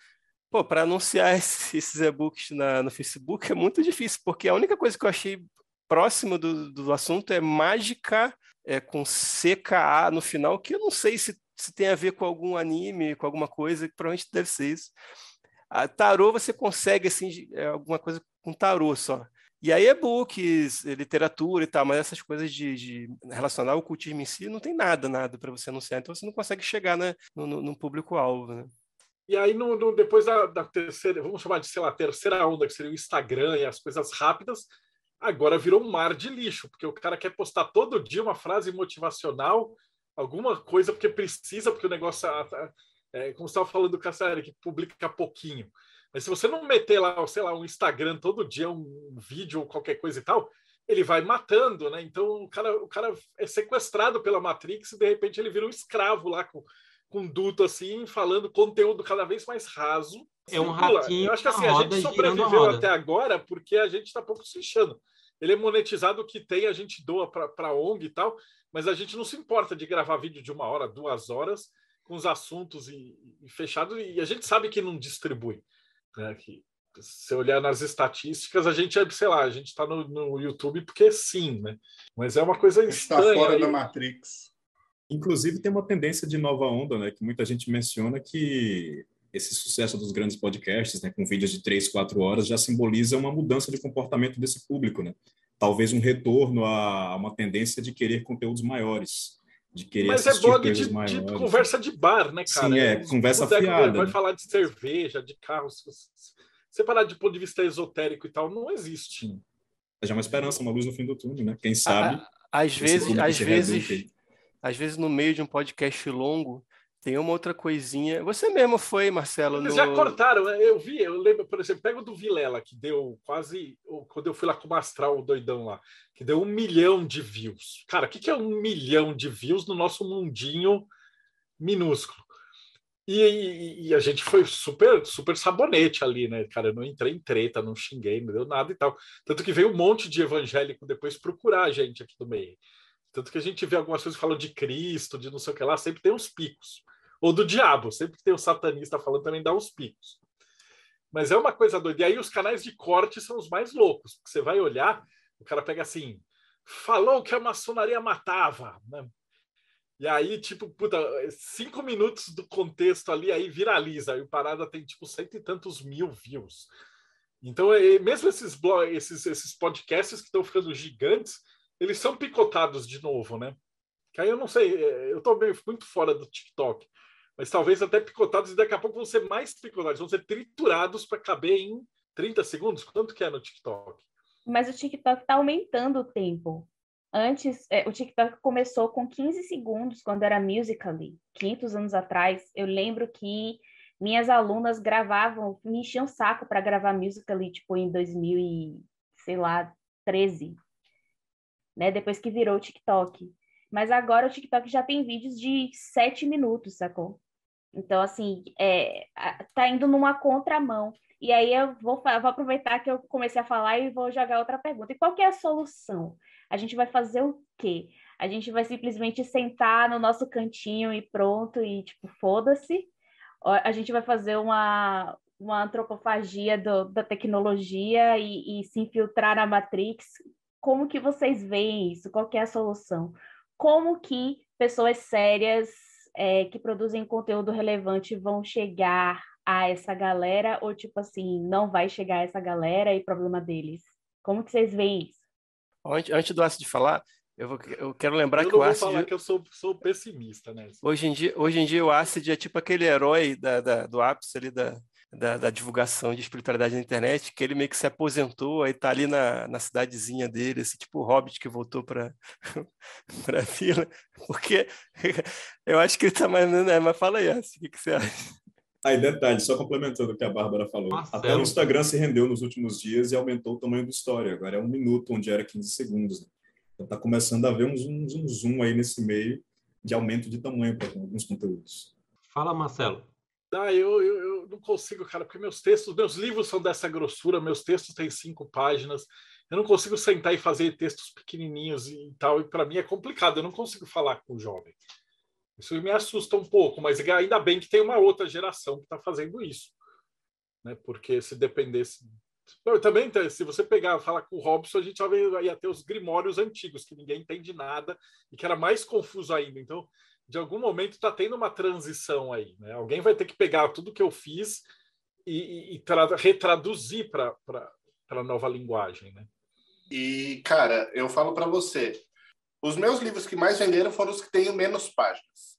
S7: Pô, para anunciar esses e-books no Facebook é muito difícil, porque a única coisa que eu achei próximo do, do assunto é mágica é, com CKA no final, que eu não sei se se tem a ver com algum anime, com alguma coisa, que provavelmente deve ser isso. A tarô você consegue assim é, alguma coisa com tarô só. E aí e-books, literatura e tal, mas essas coisas de, de relacionar o cultismo em si não tem nada, nada para você anunciar. Então você não consegue chegar né, no, no, público-alvo. Né?
S2: E aí, no, no, depois da, da, terceira, vamos chamar de, sei lá, terceira onda, que seria o Instagram e as coisas rápidas, agora virou um mar de lixo, porque o cara quer postar todo dia uma frase motivacional alguma coisa porque precisa, porque o negócio, é, como você estava falando do Cassari, que publica pouquinho. Mas se você não meter lá, sei lá, um Instagram todo dia, um vídeo ou qualquer coisa e tal, ele vai matando, né? Então o cara, o cara é sequestrado pela Matrix e de repente ele vira um escravo lá com, com um duto assim, falando conteúdo cada vez mais raso.
S8: É um ratinho.
S2: Eu acho que assim, a gente sobreviveu a até agora porque a gente está pouco se lixando. ele é monetizado o que tem, a gente doa para a ONG e tal, mas a gente não se importa de gravar vídeo de uma hora, duas horas, com os assuntos e, e fechado, e a gente sabe que não distribui. Né? Que, se olhar nas estatísticas, a gente é, sei lá, a gente está no, no, YouTube porque sim, né? Mas é uma coisa
S3: estranha. Está fora aí. da Matrix.
S5: Inclusive tem uma tendência de nova onda, né? Que muita gente menciona que esse sucesso dos grandes podcasts, né, com vídeos de três, quatro horas, já simboliza uma mudança de comportamento desse público, né? Talvez um retorno a uma tendência de querer conteúdos maiores, de querer Mas é blog de,
S2: de, conversa de bar, né, cara?
S5: Sim, é, é conversa fiada.
S2: Vai né? falar de cerveja, de carros. Separar de ponto de vista esotérico e tal, não existe.
S5: É já uma esperança, uma luz no fim do túnel, né? Quem sabe.
S7: às vezes, às vezes, às vezes no meio de um podcast longo, tem uma outra coisinha. Você mesmo foi, Marcelo.
S2: Eles
S7: no...
S2: já cortaram, eu vi, eu lembro, por exemplo, pega o do Vilela, que deu quase. Quando eu fui lá com o Mastral, o doidão lá, que deu um milhão de views. Cara, o que, que é um milhão de views no nosso mundinho minúsculo? E, e, e, a gente foi super, super sabonete ali, né? Cara, eu não entrei em treta, não xinguei, não deu nada e tal. Tanto que veio um monte de evangélico depois procurar a gente aqui do meio. Tanto que a gente vê algumas coisas falando de Cristo, de não sei o que lá, sempre tem uns picos ou do diabo. Sempre que tem o satanista falando, também dá uns picos. Mas é uma coisa doida. E aí os canais de corte são os mais loucos. Porque você vai olhar, o cara pega assim, falou que a maçonaria matava. Né? E aí, tipo, puta, cinco minutos do contexto ali, aí viraliza. E o Parada tem, tipo, cento e tantos mil views. Então, mesmo esses, esses, esses podcasts que estão ficando gigantes, eles são picotados de novo, né? Que aí eu não sei, é, eu tô muito fora do TikTok mas talvez até picotados e daqui a pouco vão ser mais picotados, vão ser triturados para caber em 30 segundos. Quanto que é no TikTok?
S4: Mas o TikTok está aumentando o tempo. Antes, é, o TikTok começou com 15 segundos quando era Musical.ly. 500 anos atrás, eu lembro que minhas alunas gravavam, me enchiam o saco para gravar Musical.ly, tipo, em 2000 e, sei lá, 13. Né? Depois que virou o TikTok. Mas agora o TikTok já tem vídeos de 7 minutos, sacou? Então, assim, é, tá indo numa contramão. E aí eu vou, vou aproveitar que eu comecei a falar e vou jogar outra pergunta. E qual que é a solução? A gente vai fazer o quê? A gente vai simplesmente sentar no nosso cantinho e pronto, e tipo, foda-se? A gente vai fazer uma, uma antropofagia do, da tecnologia e, e se infiltrar na Matrix? Como que vocês veem isso? Qual que é a solução? Como que pessoas sérias é, que produzem conteúdo relevante vão chegar a essa galera ou tipo assim não vai chegar a essa galera e problema deles? Como que vocês veem isso?
S7: Antes, antes do Acid falar, eu, vou, eu quero lembrar eu que o Acid.
S2: falar que eu sou, sou pessimista, né?
S7: Hoje em dia, hoje em dia o Acid é tipo aquele herói da, da do ápice ali da, da, da, divulgação de espiritualidade na internet, que ele meio que se aposentou, aí tá ali na, na cidadezinha dele, esse tipo o Hobbit que voltou para a vila, porque eu acho que ele tá mais... Né, mas fala aí, o que, que você acha?
S5: Aí, detalhe, só complementando o que a Bárbara falou. Marcelo. Até o Instagram se rendeu nos últimos dias e aumentou o tamanho do story. Agora é um minuto, onde era 15 segundos. Né? Então tá começando a haver um zoom, zoom, zoom aí nesse meio de aumento de tamanho para alguns conteúdos.
S8: Fala, Marcelo.
S2: Ah, eu, eu, eu, não consigo, cara, porque meus textos, meus livros são dessa grossura, meus textos têm cinco páginas. Eu não consigo sentar e fazer textos pequenininhos e tal, e para mim é complicado, eu não consigo falar com o jovem. Isso me assusta um pouco, mas ainda bem que tem uma outra geração que está fazendo isso. Né? Porque se dependesse. Eu também, se você pegar falar com o Robson, a gente ia ter os grimórios antigos, que ninguém entende nada e que era mais confuso ainda. Então, de algum momento está tendo uma transição aí. Né? Alguém vai ter que pegar tudo que eu fiz e, e, e retraduzir para a nova linguagem. Né?
S6: E, cara, eu falo para você, os meus livros que mais venderam foram os que têm menos páginas.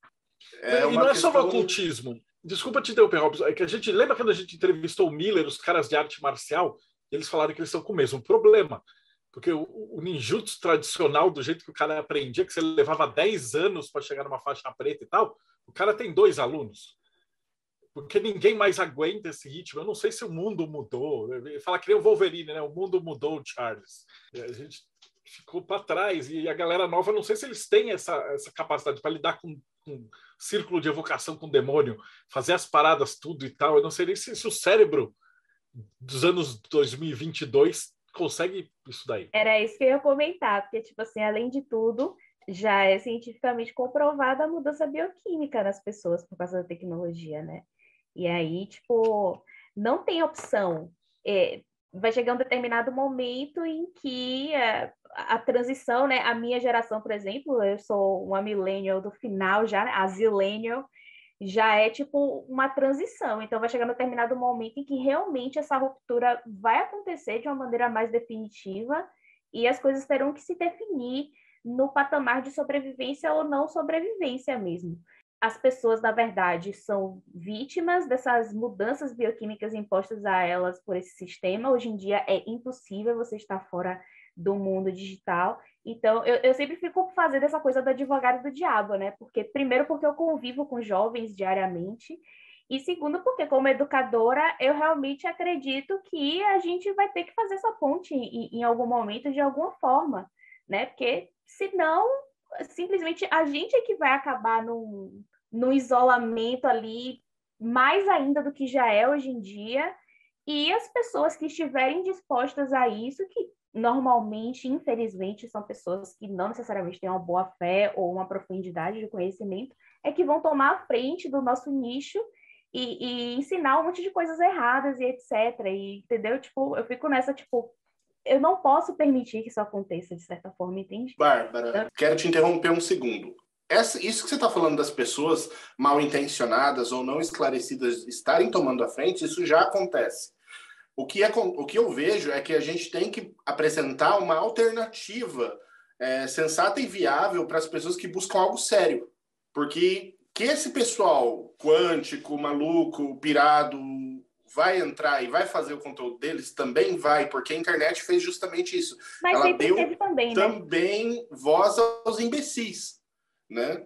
S2: É e não é só o ocultismo. Desculpa te interromper, Robson. É que a gente lembra quando a gente entrevistou o Miller, os caras de arte marcial, eles falaram que eles estão com o mesmo problema. Porque o, o, ninjutsu tradicional, do jeito que o cara aprendia, que você levava 10 anos para chegar numa faixa preta e tal, o cara tem dois alunos. Porque ninguém mais aguenta esse ritmo. Eu não sei se o mundo mudou. Fala que nem o Wolverine, né? O mundo mudou, Charles. A gente ficou para trás. E a galera nova, não sei se eles têm essa, essa capacidade para lidar com, com círculo de evocação com demônio, fazer as paradas tudo e tal. Eu não sei nem se, se o cérebro dos anos 2022 consegue isso daí.
S4: Era isso que eu ia comentar, porque, tipo assim, além de tudo, já é cientificamente comprovada a mudança bioquímica nas pessoas por causa da tecnologia, né? E aí, tipo, não tem opção. É, vai chegar um determinado momento em que é, a transição, né? A minha geração, por exemplo, eu sou uma millennial do final já, né? a zillennial, já é tipo uma transição. Então vai chegar um determinado momento em que realmente essa ruptura vai acontecer de uma maneira mais definitiva e as coisas terão que se definir no patamar de sobrevivência ou não sobrevivência mesmo as pessoas, na verdade, são vítimas dessas mudanças bioquímicas impostas a elas por esse sistema. Hoje em dia é impossível você estar fora do mundo digital. Então, eu, eu sempre fico fazendo essa coisa do advogado do diabo, né? Porque, primeiro, porque eu convivo com jovens diariamente, e segundo, porque, como educadora, eu realmente acredito que a gente vai ter que fazer essa ponte em, em algum momento, de alguma forma, né? Porque, senão, simplesmente a gente é que vai acabar num, num isolamento ali, mais ainda do que já é hoje em dia, e as pessoas que estiverem dispostas a isso, que normalmente, infelizmente, são pessoas que não necessariamente têm uma boa fé ou uma profundidade de conhecimento, é que vão tomar a frente do nosso nicho e, e ensinar um monte de coisas erradas e etc. E, entendeu? Tipo, eu fico nessa, tipo, eu não posso permitir que isso aconteça de certa forma, entende?
S6: Bárbara, eu... quero te interromper um segundo. Essa, isso que você está falando das pessoas mal intencionadas ou não esclarecidas estarem tomando a frente, isso já acontece. O que, é, o que eu vejo é que a gente tem que apresentar uma alternativa é, sensata e viável para as pessoas que buscam algo sério. Porque que esse pessoal quântico, maluco, pirado, vai entrar e vai fazer o conteúdo deles, também vai, porque a internet fez justamente isso.
S4: Mas Ela deu também,
S6: né? também voz aos imbecis, né?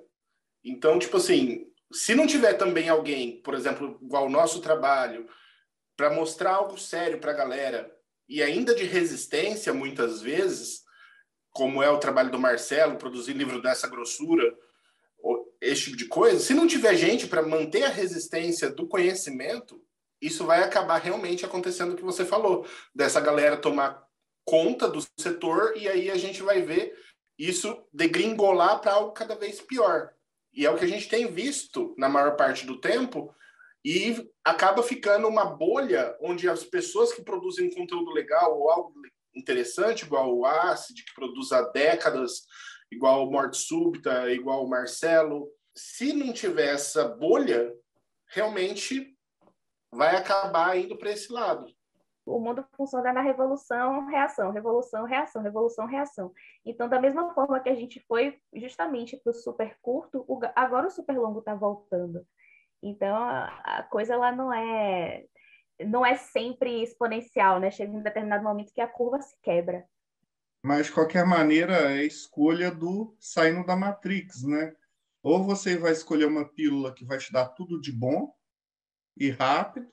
S6: Então, tipo assim, se não tiver também alguém, por exemplo, igual o nosso trabalho, para mostrar algo sério para a galera, e ainda de resistência, muitas vezes, como é o trabalho do Marcelo, produzir livro dessa grossura, esse tipo de coisa, se não tiver gente para manter a resistência do conhecimento, isso vai acabar realmente acontecendo o que você falou, dessa galera tomar conta do setor e aí a gente vai ver isso degringolar para algo cada vez pior. E é o que a gente tem visto na maior parte do tempo e acaba ficando uma bolha onde as pessoas que produzem conteúdo legal ou algo interessante, igual o Acid, que produz há décadas, igual o Morte Súbita, igual o Marcelo, se não tiver essa bolha, realmente vai acabar indo para esse lado.
S4: O mundo funciona na revolução, reação, revolução, reação, revolução, reação. Então, da mesma forma que a gente foi justamente para o super curto, agora o super longo está voltando. Então, a coisa lá não é não é sempre exponencial, né? Chega em determinado momento que a curva se quebra.
S3: Mas, de qualquer maneira, é escolha do saindo da Matrix, né? Ou você vai escolher uma pílula que vai te dar tudo de bom, e rápido,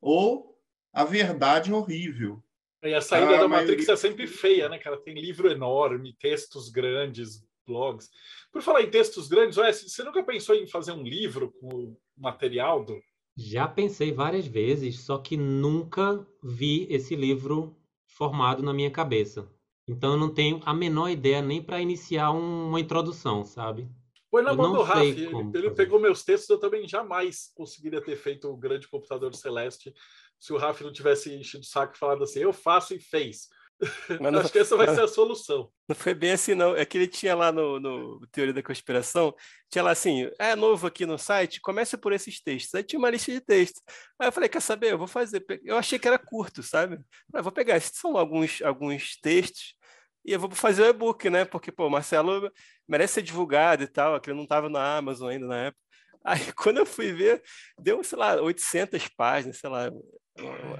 S3: ou a verdade horrível.
S2: E a saída a da Matrix é sempre feia, né, cara? Tem livro enorme, textos grandes, blogs. Por falar em textos grandes, você nunca pensou em fazer um livro com o material do.
S8: Já pensei várias vezes, só que nunca vi esse livro formado na minha cabeça. Então eu não tenho a menor ideia nem para iniciar uma introdução, sabe?
S2: Põe na mão do Rafa. Ele, ele pegou meus textos, eu também jamais conseguiria ter feito o grande computador celeste se o Rafa não tivesse enchido o saco e falado assim, eu faço e fez. Mas não, Acho que essa vai ser a solução.
S7: Não foi bem assim, não. É que ele tinha lá no, no Teoria da Conspiração, tinha lá assim, é novo aqui no site, comece por esses textos. Aí tinha uma lista de textos. Aí eu falei, quer saber? Eu vou fazer. Eu achei que era curto, sabe? Eu vou pegar, esses são alguns, alguns textos e eu vou fazer o e-book, né? Porque, pô, o Marcelo merece ser divulgado e tal, aquele não estava na Amazon ainda na época. Aí, quando eu fui ver, deu, sei lá, 800 páginas, sei lá.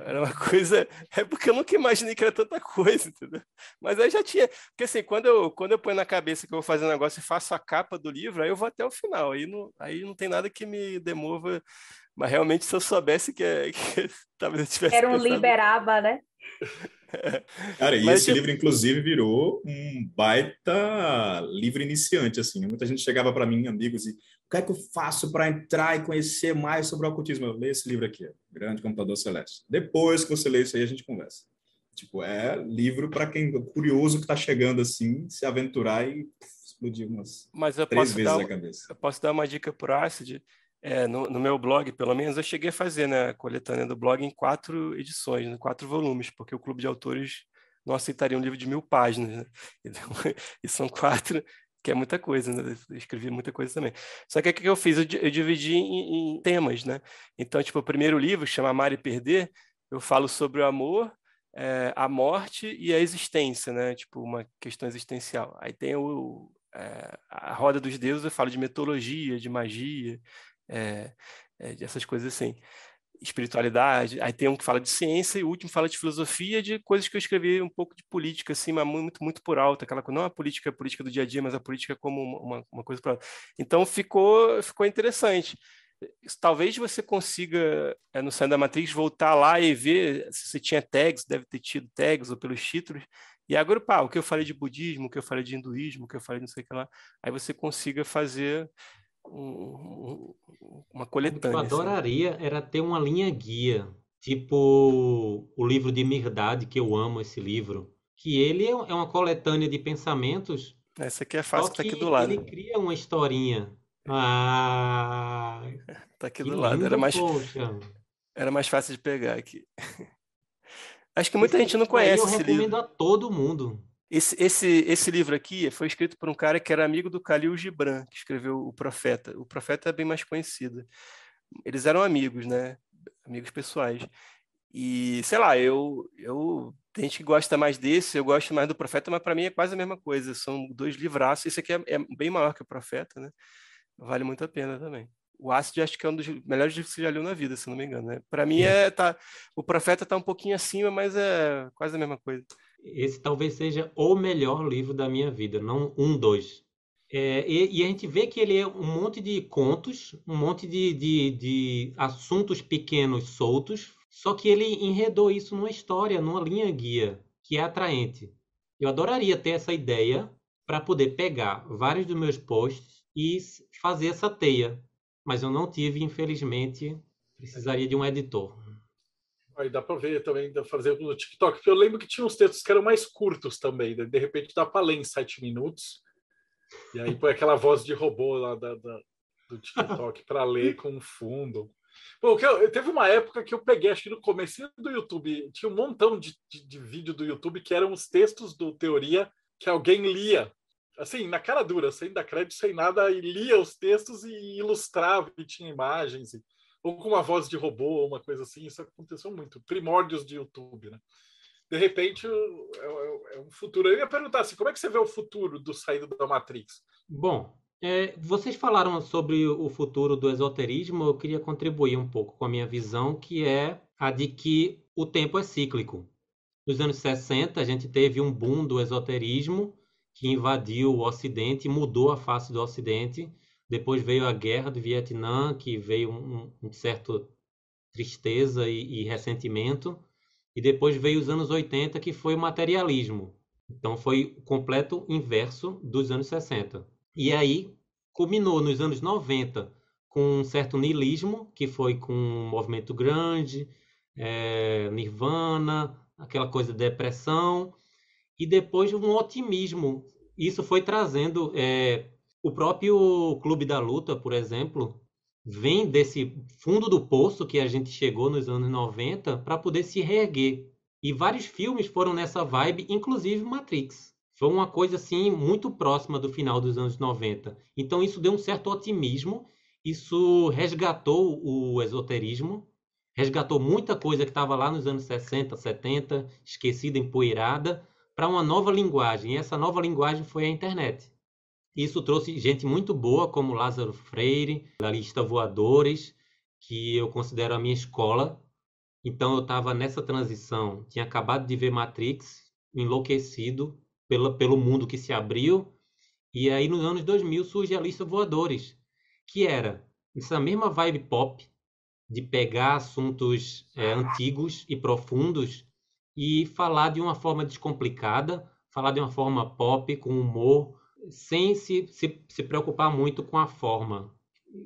S7: Era uma coisa. É porque eu nunca imaginei que era tanta coisa, entendeu? Mas aí já tinha. Porque assim, quando eu, quando eu ponho na cabeça que eu vou fazer um negócio e faço a capa do livro, aí eu vou até o final. Aí não, aí não tem nada que me demova. Mas realmente, se eu soubesse que, que talvez eu tivesse.
S4: Era um pensado... liberaba, né?
S5: Cara, e Mas esse eu... livro, inclusive, virou um baita livro iniciante, assim. Muita gente chegava para mim, amigos, e o que é que eu faço para entrar e conhecer mais sobre o ocultismo? Eu leio esse livro aqui, Grande Computador Celeste. Depois que você lê isso aí, a gente conversa. Tipo, é livro para quem curioso que está chegando assim, se aventurar e explodir umas
S7: Mas eu
S5: três vezes
S7: dar,
S5: a cabeça.
S7: Eu posso dar uma dica por Acid. É, no, no, meu blog, pelo menos, eu cheguei a fazer né, a coletânea do blog em quatro edições, em né, quatro volumes, porque o clube de autores não aceitaria um livro de mil páginas. Né? Então, e são quatro, que é muita coisa, né? Eu escrevi muita coisa também. Só que o que eu fiz? Eu, eu dividi em, em, temas, né? Então, tipo, o primeiro livro, chama Amar e Perder, eu falo sobre o amor, é, a morte e a existência, né? Tipo, uma questão existencial. Aí tem o, é, a Roda dos Deuses, eu falo de mitologia, de magia, é, é, essas coisas assim. Espiritualidade, aí tem um que fala de ciência e o último fala de filosofia, de coisas que eu escrevi um pouco de política, assim, mas muito, muito por alto, aquela não a política, a política do dia a dia, mas a política como uma, uma coisa alto. Então ficou, ficou interessante talvez você consiga, é, no Saindo da Matrix, voltar lá e ver se você tinha tags, deve ter tido tags ou pelos títulos, e agrupar o que eu falei de budismo, o que eu falei de hinduísmo, o que eu falei de não sei o que lá, aí você consiga fazer um, uma coletânea.
S8: O que eu assim. adoraria assim. era ter uma linha guia, tipo o livro de Mirdade, que eu amo esse livro, que ele é, é uma coletânea de pensamentos.
S7: Essa aqui é fácil, que tá aqui do lado.
S8: Ele cria uma historinha ah,
S7: tá aqui do lindo, lado. Era mais, era mais fácil de pegar aqui. Acho que muita esse gente não conhece
S8: eu
S7: esse
S8: livro. Eu
S7: recomendo
S8: a todo mundo.
S7: Esse, esse, esse livro aqui foi escrito por um cara que era amigo do Khalil Gibran, que escreveu O Profeta. O Profeta é bem mais conhecido. Eles eram amigos, né? Amigos pessoais. E, sei lá, eu, eu tem gente que gosta mais desse, eu gosto mais do Profeta, mas para mim é quase a mesma coisa. São dois livraços. Esse aqui é, é bem maior que o Profeta, né? vale muito a pena também. O Acid acho que é um dos melhores livros que você já leu na vida, se não me engano. Né? Para mim, é, tá, o Profeta está um pouquinho acima, mas é quase a mesma coisa.
S8: Esse talvez seja o melhor livro da minha vida, não um, dois. É, e, e, a gente vê que ele é um monte de contos, um monte de, de, de assuntos pequenos soltos, só que ele enredou isso numa história, numa linha guia, que é atraente. Eu adoraria ter essa ideia para poder pegar vários dos meus posts e fazer essa teia. Mas eu não tive, infelizmente, precisaria de um editor.
S2: Aí dá para ver também, fazer no TikTok, porque eu lembro que tinha uns textos que eram mais curtos também, né? de repente dá para ler em sete minutos, e aí põe aquela voz de robô lá da, da do TikTok para ler com fundo. Bom, eu, teve uma época que eu peguei, acho que no começo do YouTube, tinha um montão de, de, de vídeo do YouTube que eram os textos do Teoria que alguém lia assim, na cara dura, sem dar crédito, sem nada, e lia os textos e ilustrava, e tinha imagens, e, ou com uma voz de robô, uma coisa assim, isso aconteceu muito. Primórdios de YouTube, né? De repente, é, é, é um futuro. Eu ia perguntar assim, como é que você vê o futuro do saído da Matrix?
S8: Bom, é, vocês falaram sobre o futuro do esoterismo, eu queria contribuir um pouco com a minha visão, que é a de que o tempo é cíclico. Nos anos 60, a gente teve um boom do esoterismo, que invadiu o Ocidente, mudou a face do Ocidente. Depois veio a guerra do Vietnã, que veio um, um certo tristeza e, e, ressentimento. E depois veio os anos 80, que foi o materialismo. Então foi o completo inverso dos anos 60. E aí culminou nos anos 90 com um certo niilismo, que foi com o movimento grande, é, Nirvana, aquela coisa de depressão, e depois um otimismo. Isso foi trazendo é, o próprio Clube da Luta, por exemplo, vem desse fundo do poço que a gente chegou nos anos 90 para poder se reerguer. E vários filmes foram nessa vibe, inclusive Matrix. Foi uma coisa assim muito próxima do final dos anos 90. Então isso deu um certo otimismo, isso resgatou o esoterismo, resgatou muita coisa que estava lá nos anos 60, 70, esquecida, empoeirada, para uma nova linguagem. E essa nova linguagem foi a internet. Isso trouxe gente muito boa, como Lázaro Freire, da lista Voadores, que eu considero a minha escola. Então eu estava nessa transição, tinha acabado de ver Matrix, enlouquecido pela, pelo mundo que se abriu. E aí nos anos 2000 surge a lista Voadores, que era essa mesma vibe pop, de pegar assuntos é, antigos e profundos e falar de uma forma descomplicada, falar de uma forma pop, com humor, sem se, se, se preocupar muito com a forma,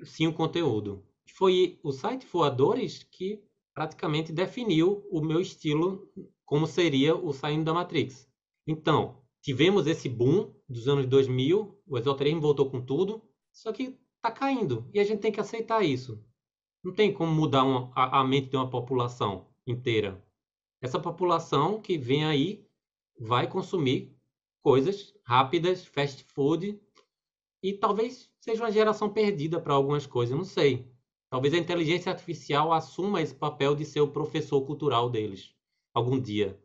S8: sim o conteúdo. Foi o site Voadores que praticamente definiu o meu estilo como seria o saindo da Matrix. Então, tivemos esse boom dos anos 2000, o esoterismo voltou com tudo, só que está caindo e a gente tem que aceitar isso. Não tem como mudar uma, a, a mente de uma população inteira. Essa população que vem aí vai consumir coisas rápidas, fast food, e talvez seja uma geração perdida para algumas coisas, não sei. Talvez a inteligência artificial assuma esse papel de ser o professor cultural deles algum dia.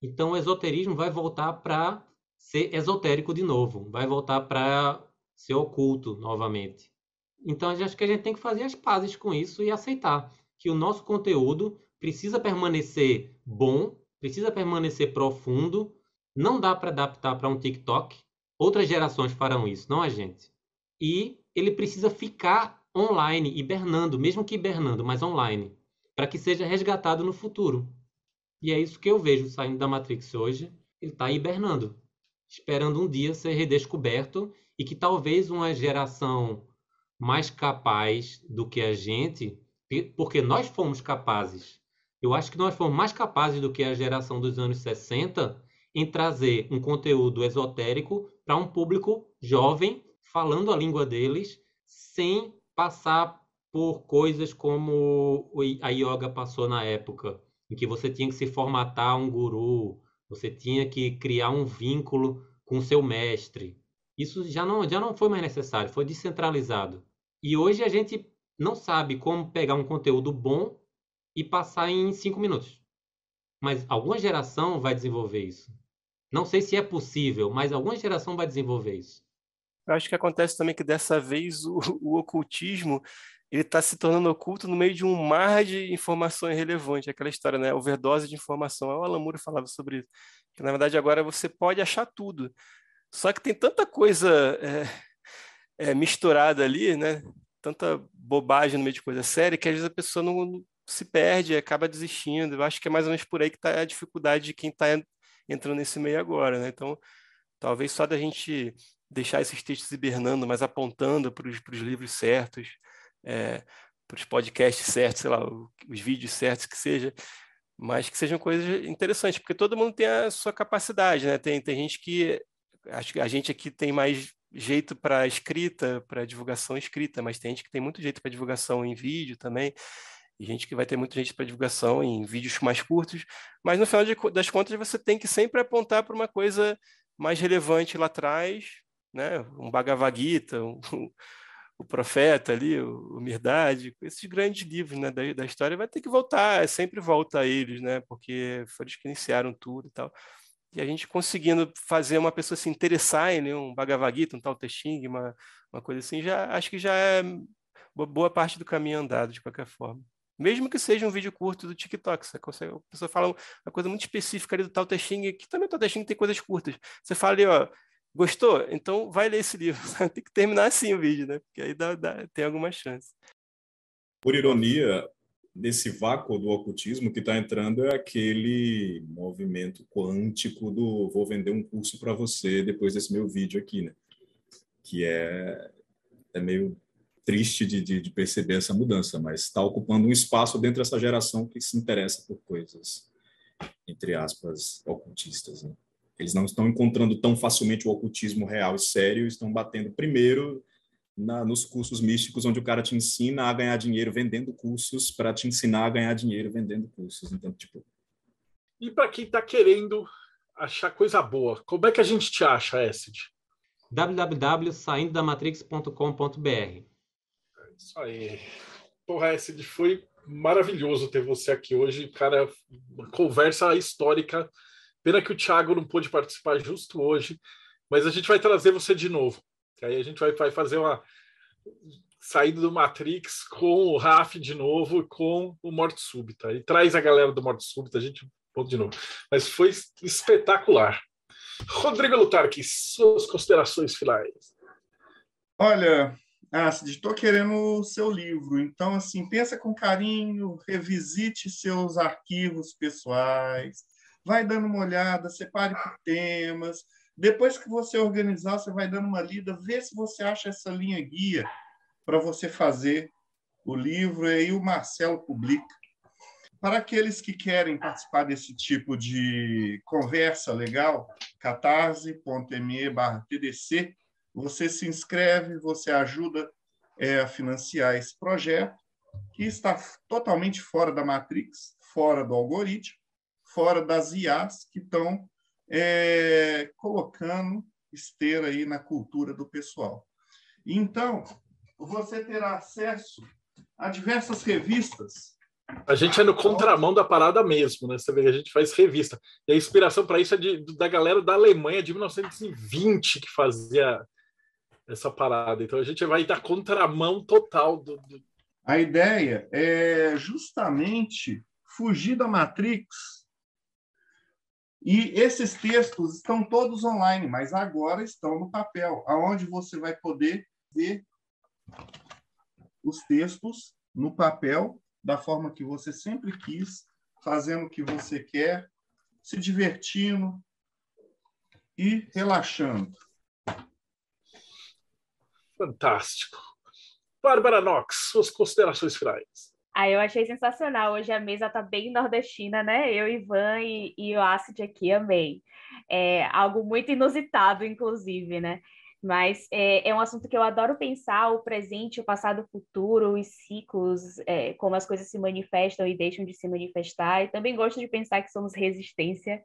S8: Então o esoterismo vai voltar para ser esotérico de novo, vai voltar para ser oculto novamente. Então acho que a gente tem que fazer as pazes com isso e aceitar que o nosso conteúdo precisa permanecer bom, precisa permanecer profundo, não dá para adaptar para um TikTok. Outras gerações farão isso, não a gente. E ele precisa ficar online, hibernando, mesmo que hibernando, mas online, para que seja resgatado no futuro. E é isso que eu vejo saindo da Matrix hoje. Ele está hibernando, esperando um dia ser redescoberto e que talvez uma geração mais capaz do que a gente, porque nós fomos capazes. Eu acho que nós fomos mais capazes do que a geração dos anos 60 em trazer um conteúdo esotérico para um público jovem, falando a língua deles, sem passar por coisas como a yoga passou na época, em que você tinha que se formatar um guru, você tinha que criar um vínculo com seu mestre. Isso já não, já não foi mais necessário, foi descentralizado. E hoje a gente não sabe como pegar um conteúdo bom e passar em cinco minutos. Mas alguma geração vai desenvolver isso. Não sei se é possível, mas alguma geração vai desenvolver isso.
S7: Eu acho que acontece também que dessa vez o, o ocultismo ele está se tornando oculto no meio de um mar de informações relevantes, aquela história, né? Overdose de informação. O Alan Moore falava sobre isso. Que na verdade agora você pode achar tudo. Só que tem tanta coisa é, é, misturada ali, né? Tanta bobagem no meio de coisa séria que às vezes a pessoa não, não se perde, acaba desistindo. Eu acho que é mais ou menos por aí que está a dificuldade de quem está entrando nesse meio agora, né? Então, talvez só da gente deixar esses textos hibernando, mas apontando para os livros certos, é, para os podcasts certos, sei lá, os vídeos certos que seja, mas que sejam coisas interessantes, porque todo mundo tem a sua capacidade, né? Tem, tem gente que acho que a gente aqui tem mais jeito para escrita, para divulgação escrita, mas tem gente que tem muito jeito para divulgação em vídeo também e gente que vai ter muita gente para divulgação em vídeos mais curtos, mas no final de, das contas você tem que sempre apontar para uma coisa mais relevante lá atrás, né? um Bhagavad Gita, um, o Profeta ali, o, o Mirdade, esses grandes livros né, da, da, história, vai ter que voltar, sempre volta a eles, né? porque foram eles que iniciaram tudo e tal. E a gente conseguindo fazer uma pessoa se interessar em um Bhagavad Gita, um tal Te uma, uma coisa assim, já acho que já é boa parte do caminho andado, de qualquer forma. Mesmo que seja um vídeo curto do TikTok, você consegue, a pessoa fala uma coisa muito específica ali do Tao Te que também o Tao Te tem coisas curtas. Você fala ali, ó, gostou? Então vai ler esse livro. tem que terminar assim o vídeo, né? Porque aí dá, dá, tem alguma chance.
S5: Por ironia, nesse vácuo do ocultismo que está entrando é aquele movimento quântico do vou vender um curso para você depois desse meu vídeo aqui, né? Que é, é meio triste de, de, de perceber essa mudança, mas está ocupando um espaço dentro dessa geração que se interessa por coisas, entre aspas, ocultistas. Né? Eles não estão encontrando tão facilmente o ocultismo real e sério, estão batendo primeiro na, nos cursos místicos, onde o cara te ensina a ganhar dinheiro vendendo cursos, para te ensinar a ganhar dinheiro vendendo cursos. Então, tipo.
S2: E para quem está querendo achar coisa boa, como é que a gente te acha, Acid?
S8: www.saindodamatrix.com.br
S2: isso aí. Porra, esse foi maravilhoso ter você aqui hoje, cara. Conversa histórica. Pena que o Thiago não pôde participar justo hoje, mas a gente vai trazer você de novo. Aí a gente vai, vai fazer uma saída do Matrix com o Raf de novo, com o Morte Súbita. E traz a galera do Morte Súbita, a gente ponto de novo. Mas foi espetacular. Rodrigo Lutarque, suas considerações finais.
S3: Olha, ah, estou querendo o seu livro. Então, assim, pensa com carinho, revisite seus arquivos pessoais, vai dando uma olhada, separe por temas. Depois que você organizar, você vai dando uma lida, vê se você acha essa linha guia para você fazer o livro, e aí o Marcelo publica. para aqueles que querem participar desse tipo de conversa legal, catarse.me TDC, você se inscreve, você ajuda é, a financiar esse projeto, que está totalmente fora da Matrix, fora do algoritmo, fora das IAs que estão é, colocando esteira aí na cultura do pessoal. Então, você terá acesso a diversas revistas
S2: a gente é no contramão da parada mesmo, né? Você vê, a gente faz revista. E a inspiração para isso é de, da galera da Alemanha de 1920 que fazia essa parada. Então a gente vai dar contramão total do, do...
S3: A ideia é justamente fugir da Matrix. E esses textos estão todos online, mas agora estão no papel, aonde você vai poder ver os textos no papel da forma que você sempre quis, fazendo o que você quer, se divertindo e relaxando.
S2: Fantástico. Bárbara Knox, suas considerações finais.
S4: Ah, eu achei sensacional. Hoje a mesa tá bem nordestina, né? Eu, Ivan e, e o Acid aqui, amei. É algo muito inusitado, inclusive, né? Mas é, é, um assunto que eu adoro pensar, o presente, o passado, o futuro, os ciclos, é, como as coisas se manifestam e deixam de se manifestar. E também gosto de pensar que somos resistência,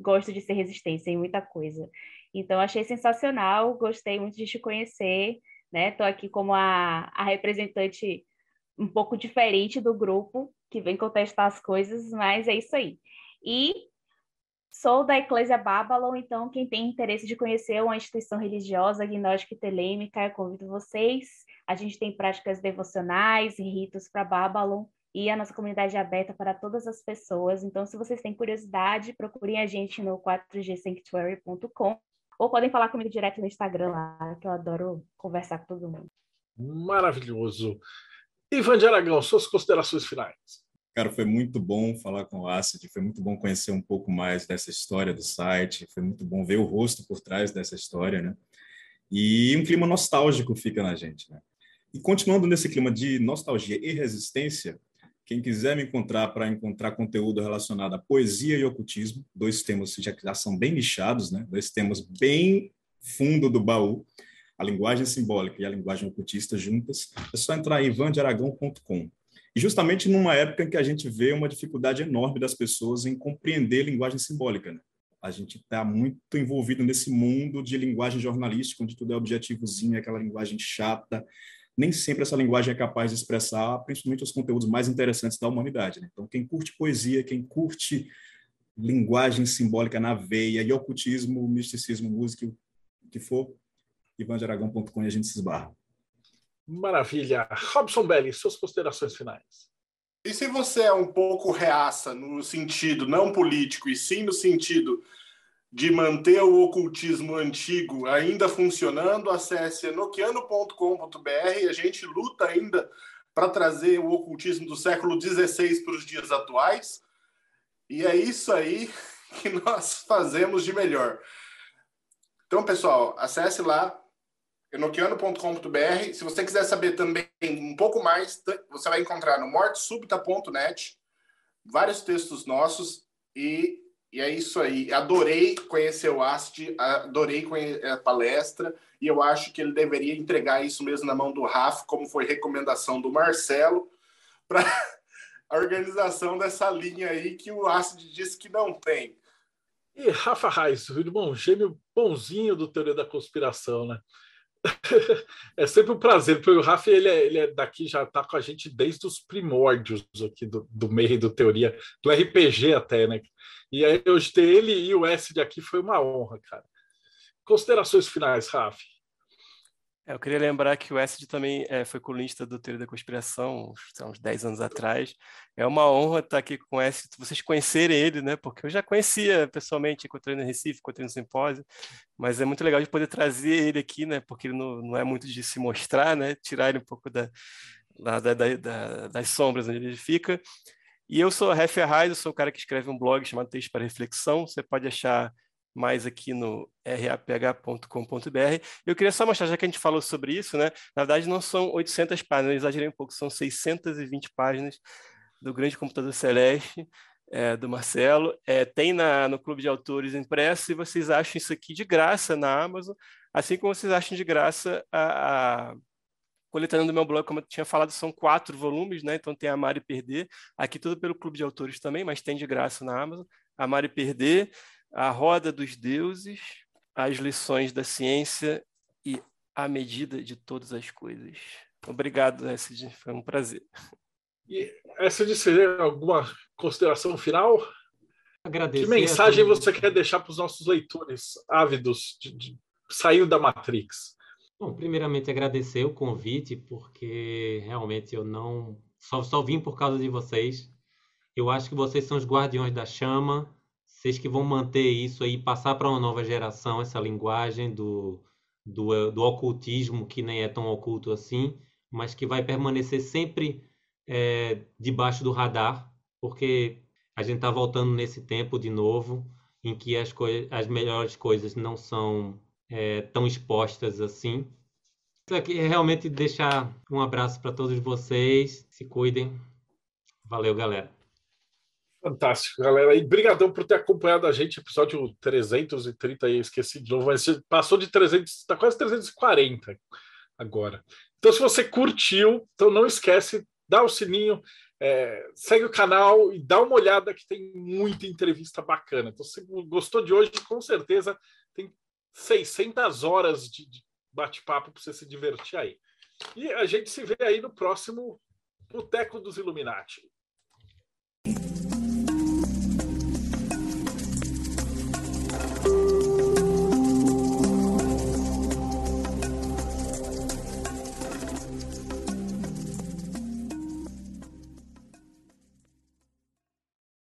S4: gosto de ser resistência em muita coisa. Então, achei sensacional, gostei muito de te conhecer, né? Estou aqui como a, a representante um pouco diferente do grupo, que vem contestar as coisas, mas é isso aí. E Sou da Eclésia Babylon, então quem tem interesse de conhecer uma instituição religiosa, agnóstica e telêmica, eu convido vocês. A gente tem práticas devocionais e ritos para Babylon e a nossa comunidade é aberta para todas as pessoas. Então, se vocês têm curiosidade, procurem a gente no 4gsanctuary.com ou podem falar comigo direto no Instagram lá, que eu adoro conversar com todo mundo.
S2: Maravilhoso. Ivan de Aragão, suas considerações finais.
S5: Cara, foi muito bom falar com o Acid, foi muito bom conhecer um pouco mais dessa história do site, foi muito bom ver o rosto por trás dessa história, né? E um clima nostálgico fica na gente, né? E continuando nesse clima de nostalgia e resistência, quem quiser me encontrar para encontrar conteúdo relacionado à poesia e ocultismo, dois temas que já são bem nichados, né? Dois temas bem fundo do baú, a linguagem simbólica e a linguagem ocultista juntas, é só entrar em ivandearagão.com. E justamente numa época em que a gente vê uma dificuldade enorme das pessoas em compreender linguagem simbólica. Né? A gente está muito envolvido nesse mundo de linguagem jornalística, onde tudo é objetivozinho, aquela linguagem chata. Nem sempre essa linguagem é capaz de expressar, principalmente os conteúdos mais interessantes da humanidade. Né? Então, quem curte poesia, quem curte linguagem simbólica na veia, e ocultismo, misticismo, música, o que for, ivangearagão.com e a gente se esbarra.
S2: Maravilha. Robson Belli, suas considerações finais.
S6: E se você é um pouco reaça no sentido não político, e sim no sentido de manter o ocultismo antigo ainda funcionando, acesse nokiano.com.br. A gente luta ainda para trazer o ocultismo do século XVI para os dias atuais. E é isso aí que nós fazemos de melhor. Então, pessoal, acesse lá enoquiano.com.br. Se você quiser saber também um pouco mais, você vai encontrar no mortesubita.net vários textos nossos e, e, é isso aí. Adorei conhecer o Ast, adorei a palestra e eu acho que ele deveria entregar isso mesmo na mão do Rafa, como foi recomendação do Marcelo, para a organização dessa linha aí que o Ast disse que não tem.
S2: E Rafa Reis, o irmão gêmeo bonzinho do Teoria da Conspiração, né? é sempre um prazer, porque o Rafa ele é, ele é daqui, já está com a gente desde os primórdios aqui do, do meio do teoria, do RPG até, né? E aí hoje ter ele e o S de aqui foi uma honra, cara. Considerações finais, Rafa.
S7: É, eu queria lembrar que o Acid também é, foi colunista do Teoria da Conspiração, uns, uns 10 anos atrás. É uma honra estar aqui com o Acid, vocês conhecerem ele, né? Porque eu já conhecia pessoalmente, encontrei no Recife, encontrei no simpósio, mas é muito legal de poder trazer ele aqui, né? Porque ele não, não é muito de se mostrar, né? Tirar ele um pouco da, da, da das sombras onde ele fica. E eu sou Ref Arraes, eu sou o cara que escreve um blog chamado Texto para Reflexão. Você pode achar mais aqui no raph.com.br. Eu queria só mostrar, já que a gente falou sobre isso, né? Na verdade, não são 800 páginas, exagerei um pouco, são 620 páginas do Grande Computador Celeste, é, do Marcelo. É, tem na, no Clube de Autores impresso e vocês acham isso aqui de graça na Amazon, assim como vocês acham de graça a, a coletando do meu blog, como eu tinha falado, são quatro volumes, né? Então tem Amar e Perder, aqui tudo pelo Clube de Autores também, mas tem de graça na Amazon. Amar e Perder, A Roda dos Deuses, As Lições da Ciência e A Medida de Todas as Coisas. Obrigado, Essid, foi um prazer.
S2: E essa de ser alguma consideração final?
S8: Agradecer
S2: que mensagem você quer deixar para os nossos leitores ávidos de, de sair da Matrix?
S8: Bom, primeiramente agradecer o convite, porque realmente eu não. Só, só vim por causa de vocês. Eu acho que vocês são os guardiões da chama, vocês que vão manter isso aí, passar para uma nova geração essa linguagem do, do, do ocultismo, que nem é tão oculto assim, mas que vai permanecer sempre é, debaixo do radar, porque a gente está voltando nesse tempo de novo, em que as, as melhores coisas não são é, tão expostas assim. Isso aqui é realmente deixar um abraço para todos vocês. Se cuidem. Valeu, galera.
S2: Fantástico, galera. E brigadão por ter acompanhado a gente, episódio 330 aí, esqueci de novo, mas passou de 300, está quase 340 agora. Então, se você curtiu, então não esquece, dá o sininho, é, segue o canal e dá uma olhada que tem muita entrevista bacana. Então, se gostou de hoje, com certeza tem 600 horas de, bate-papo para você se divertir aí. E a gente se vê aí no próximo Boteco dos Illuminati.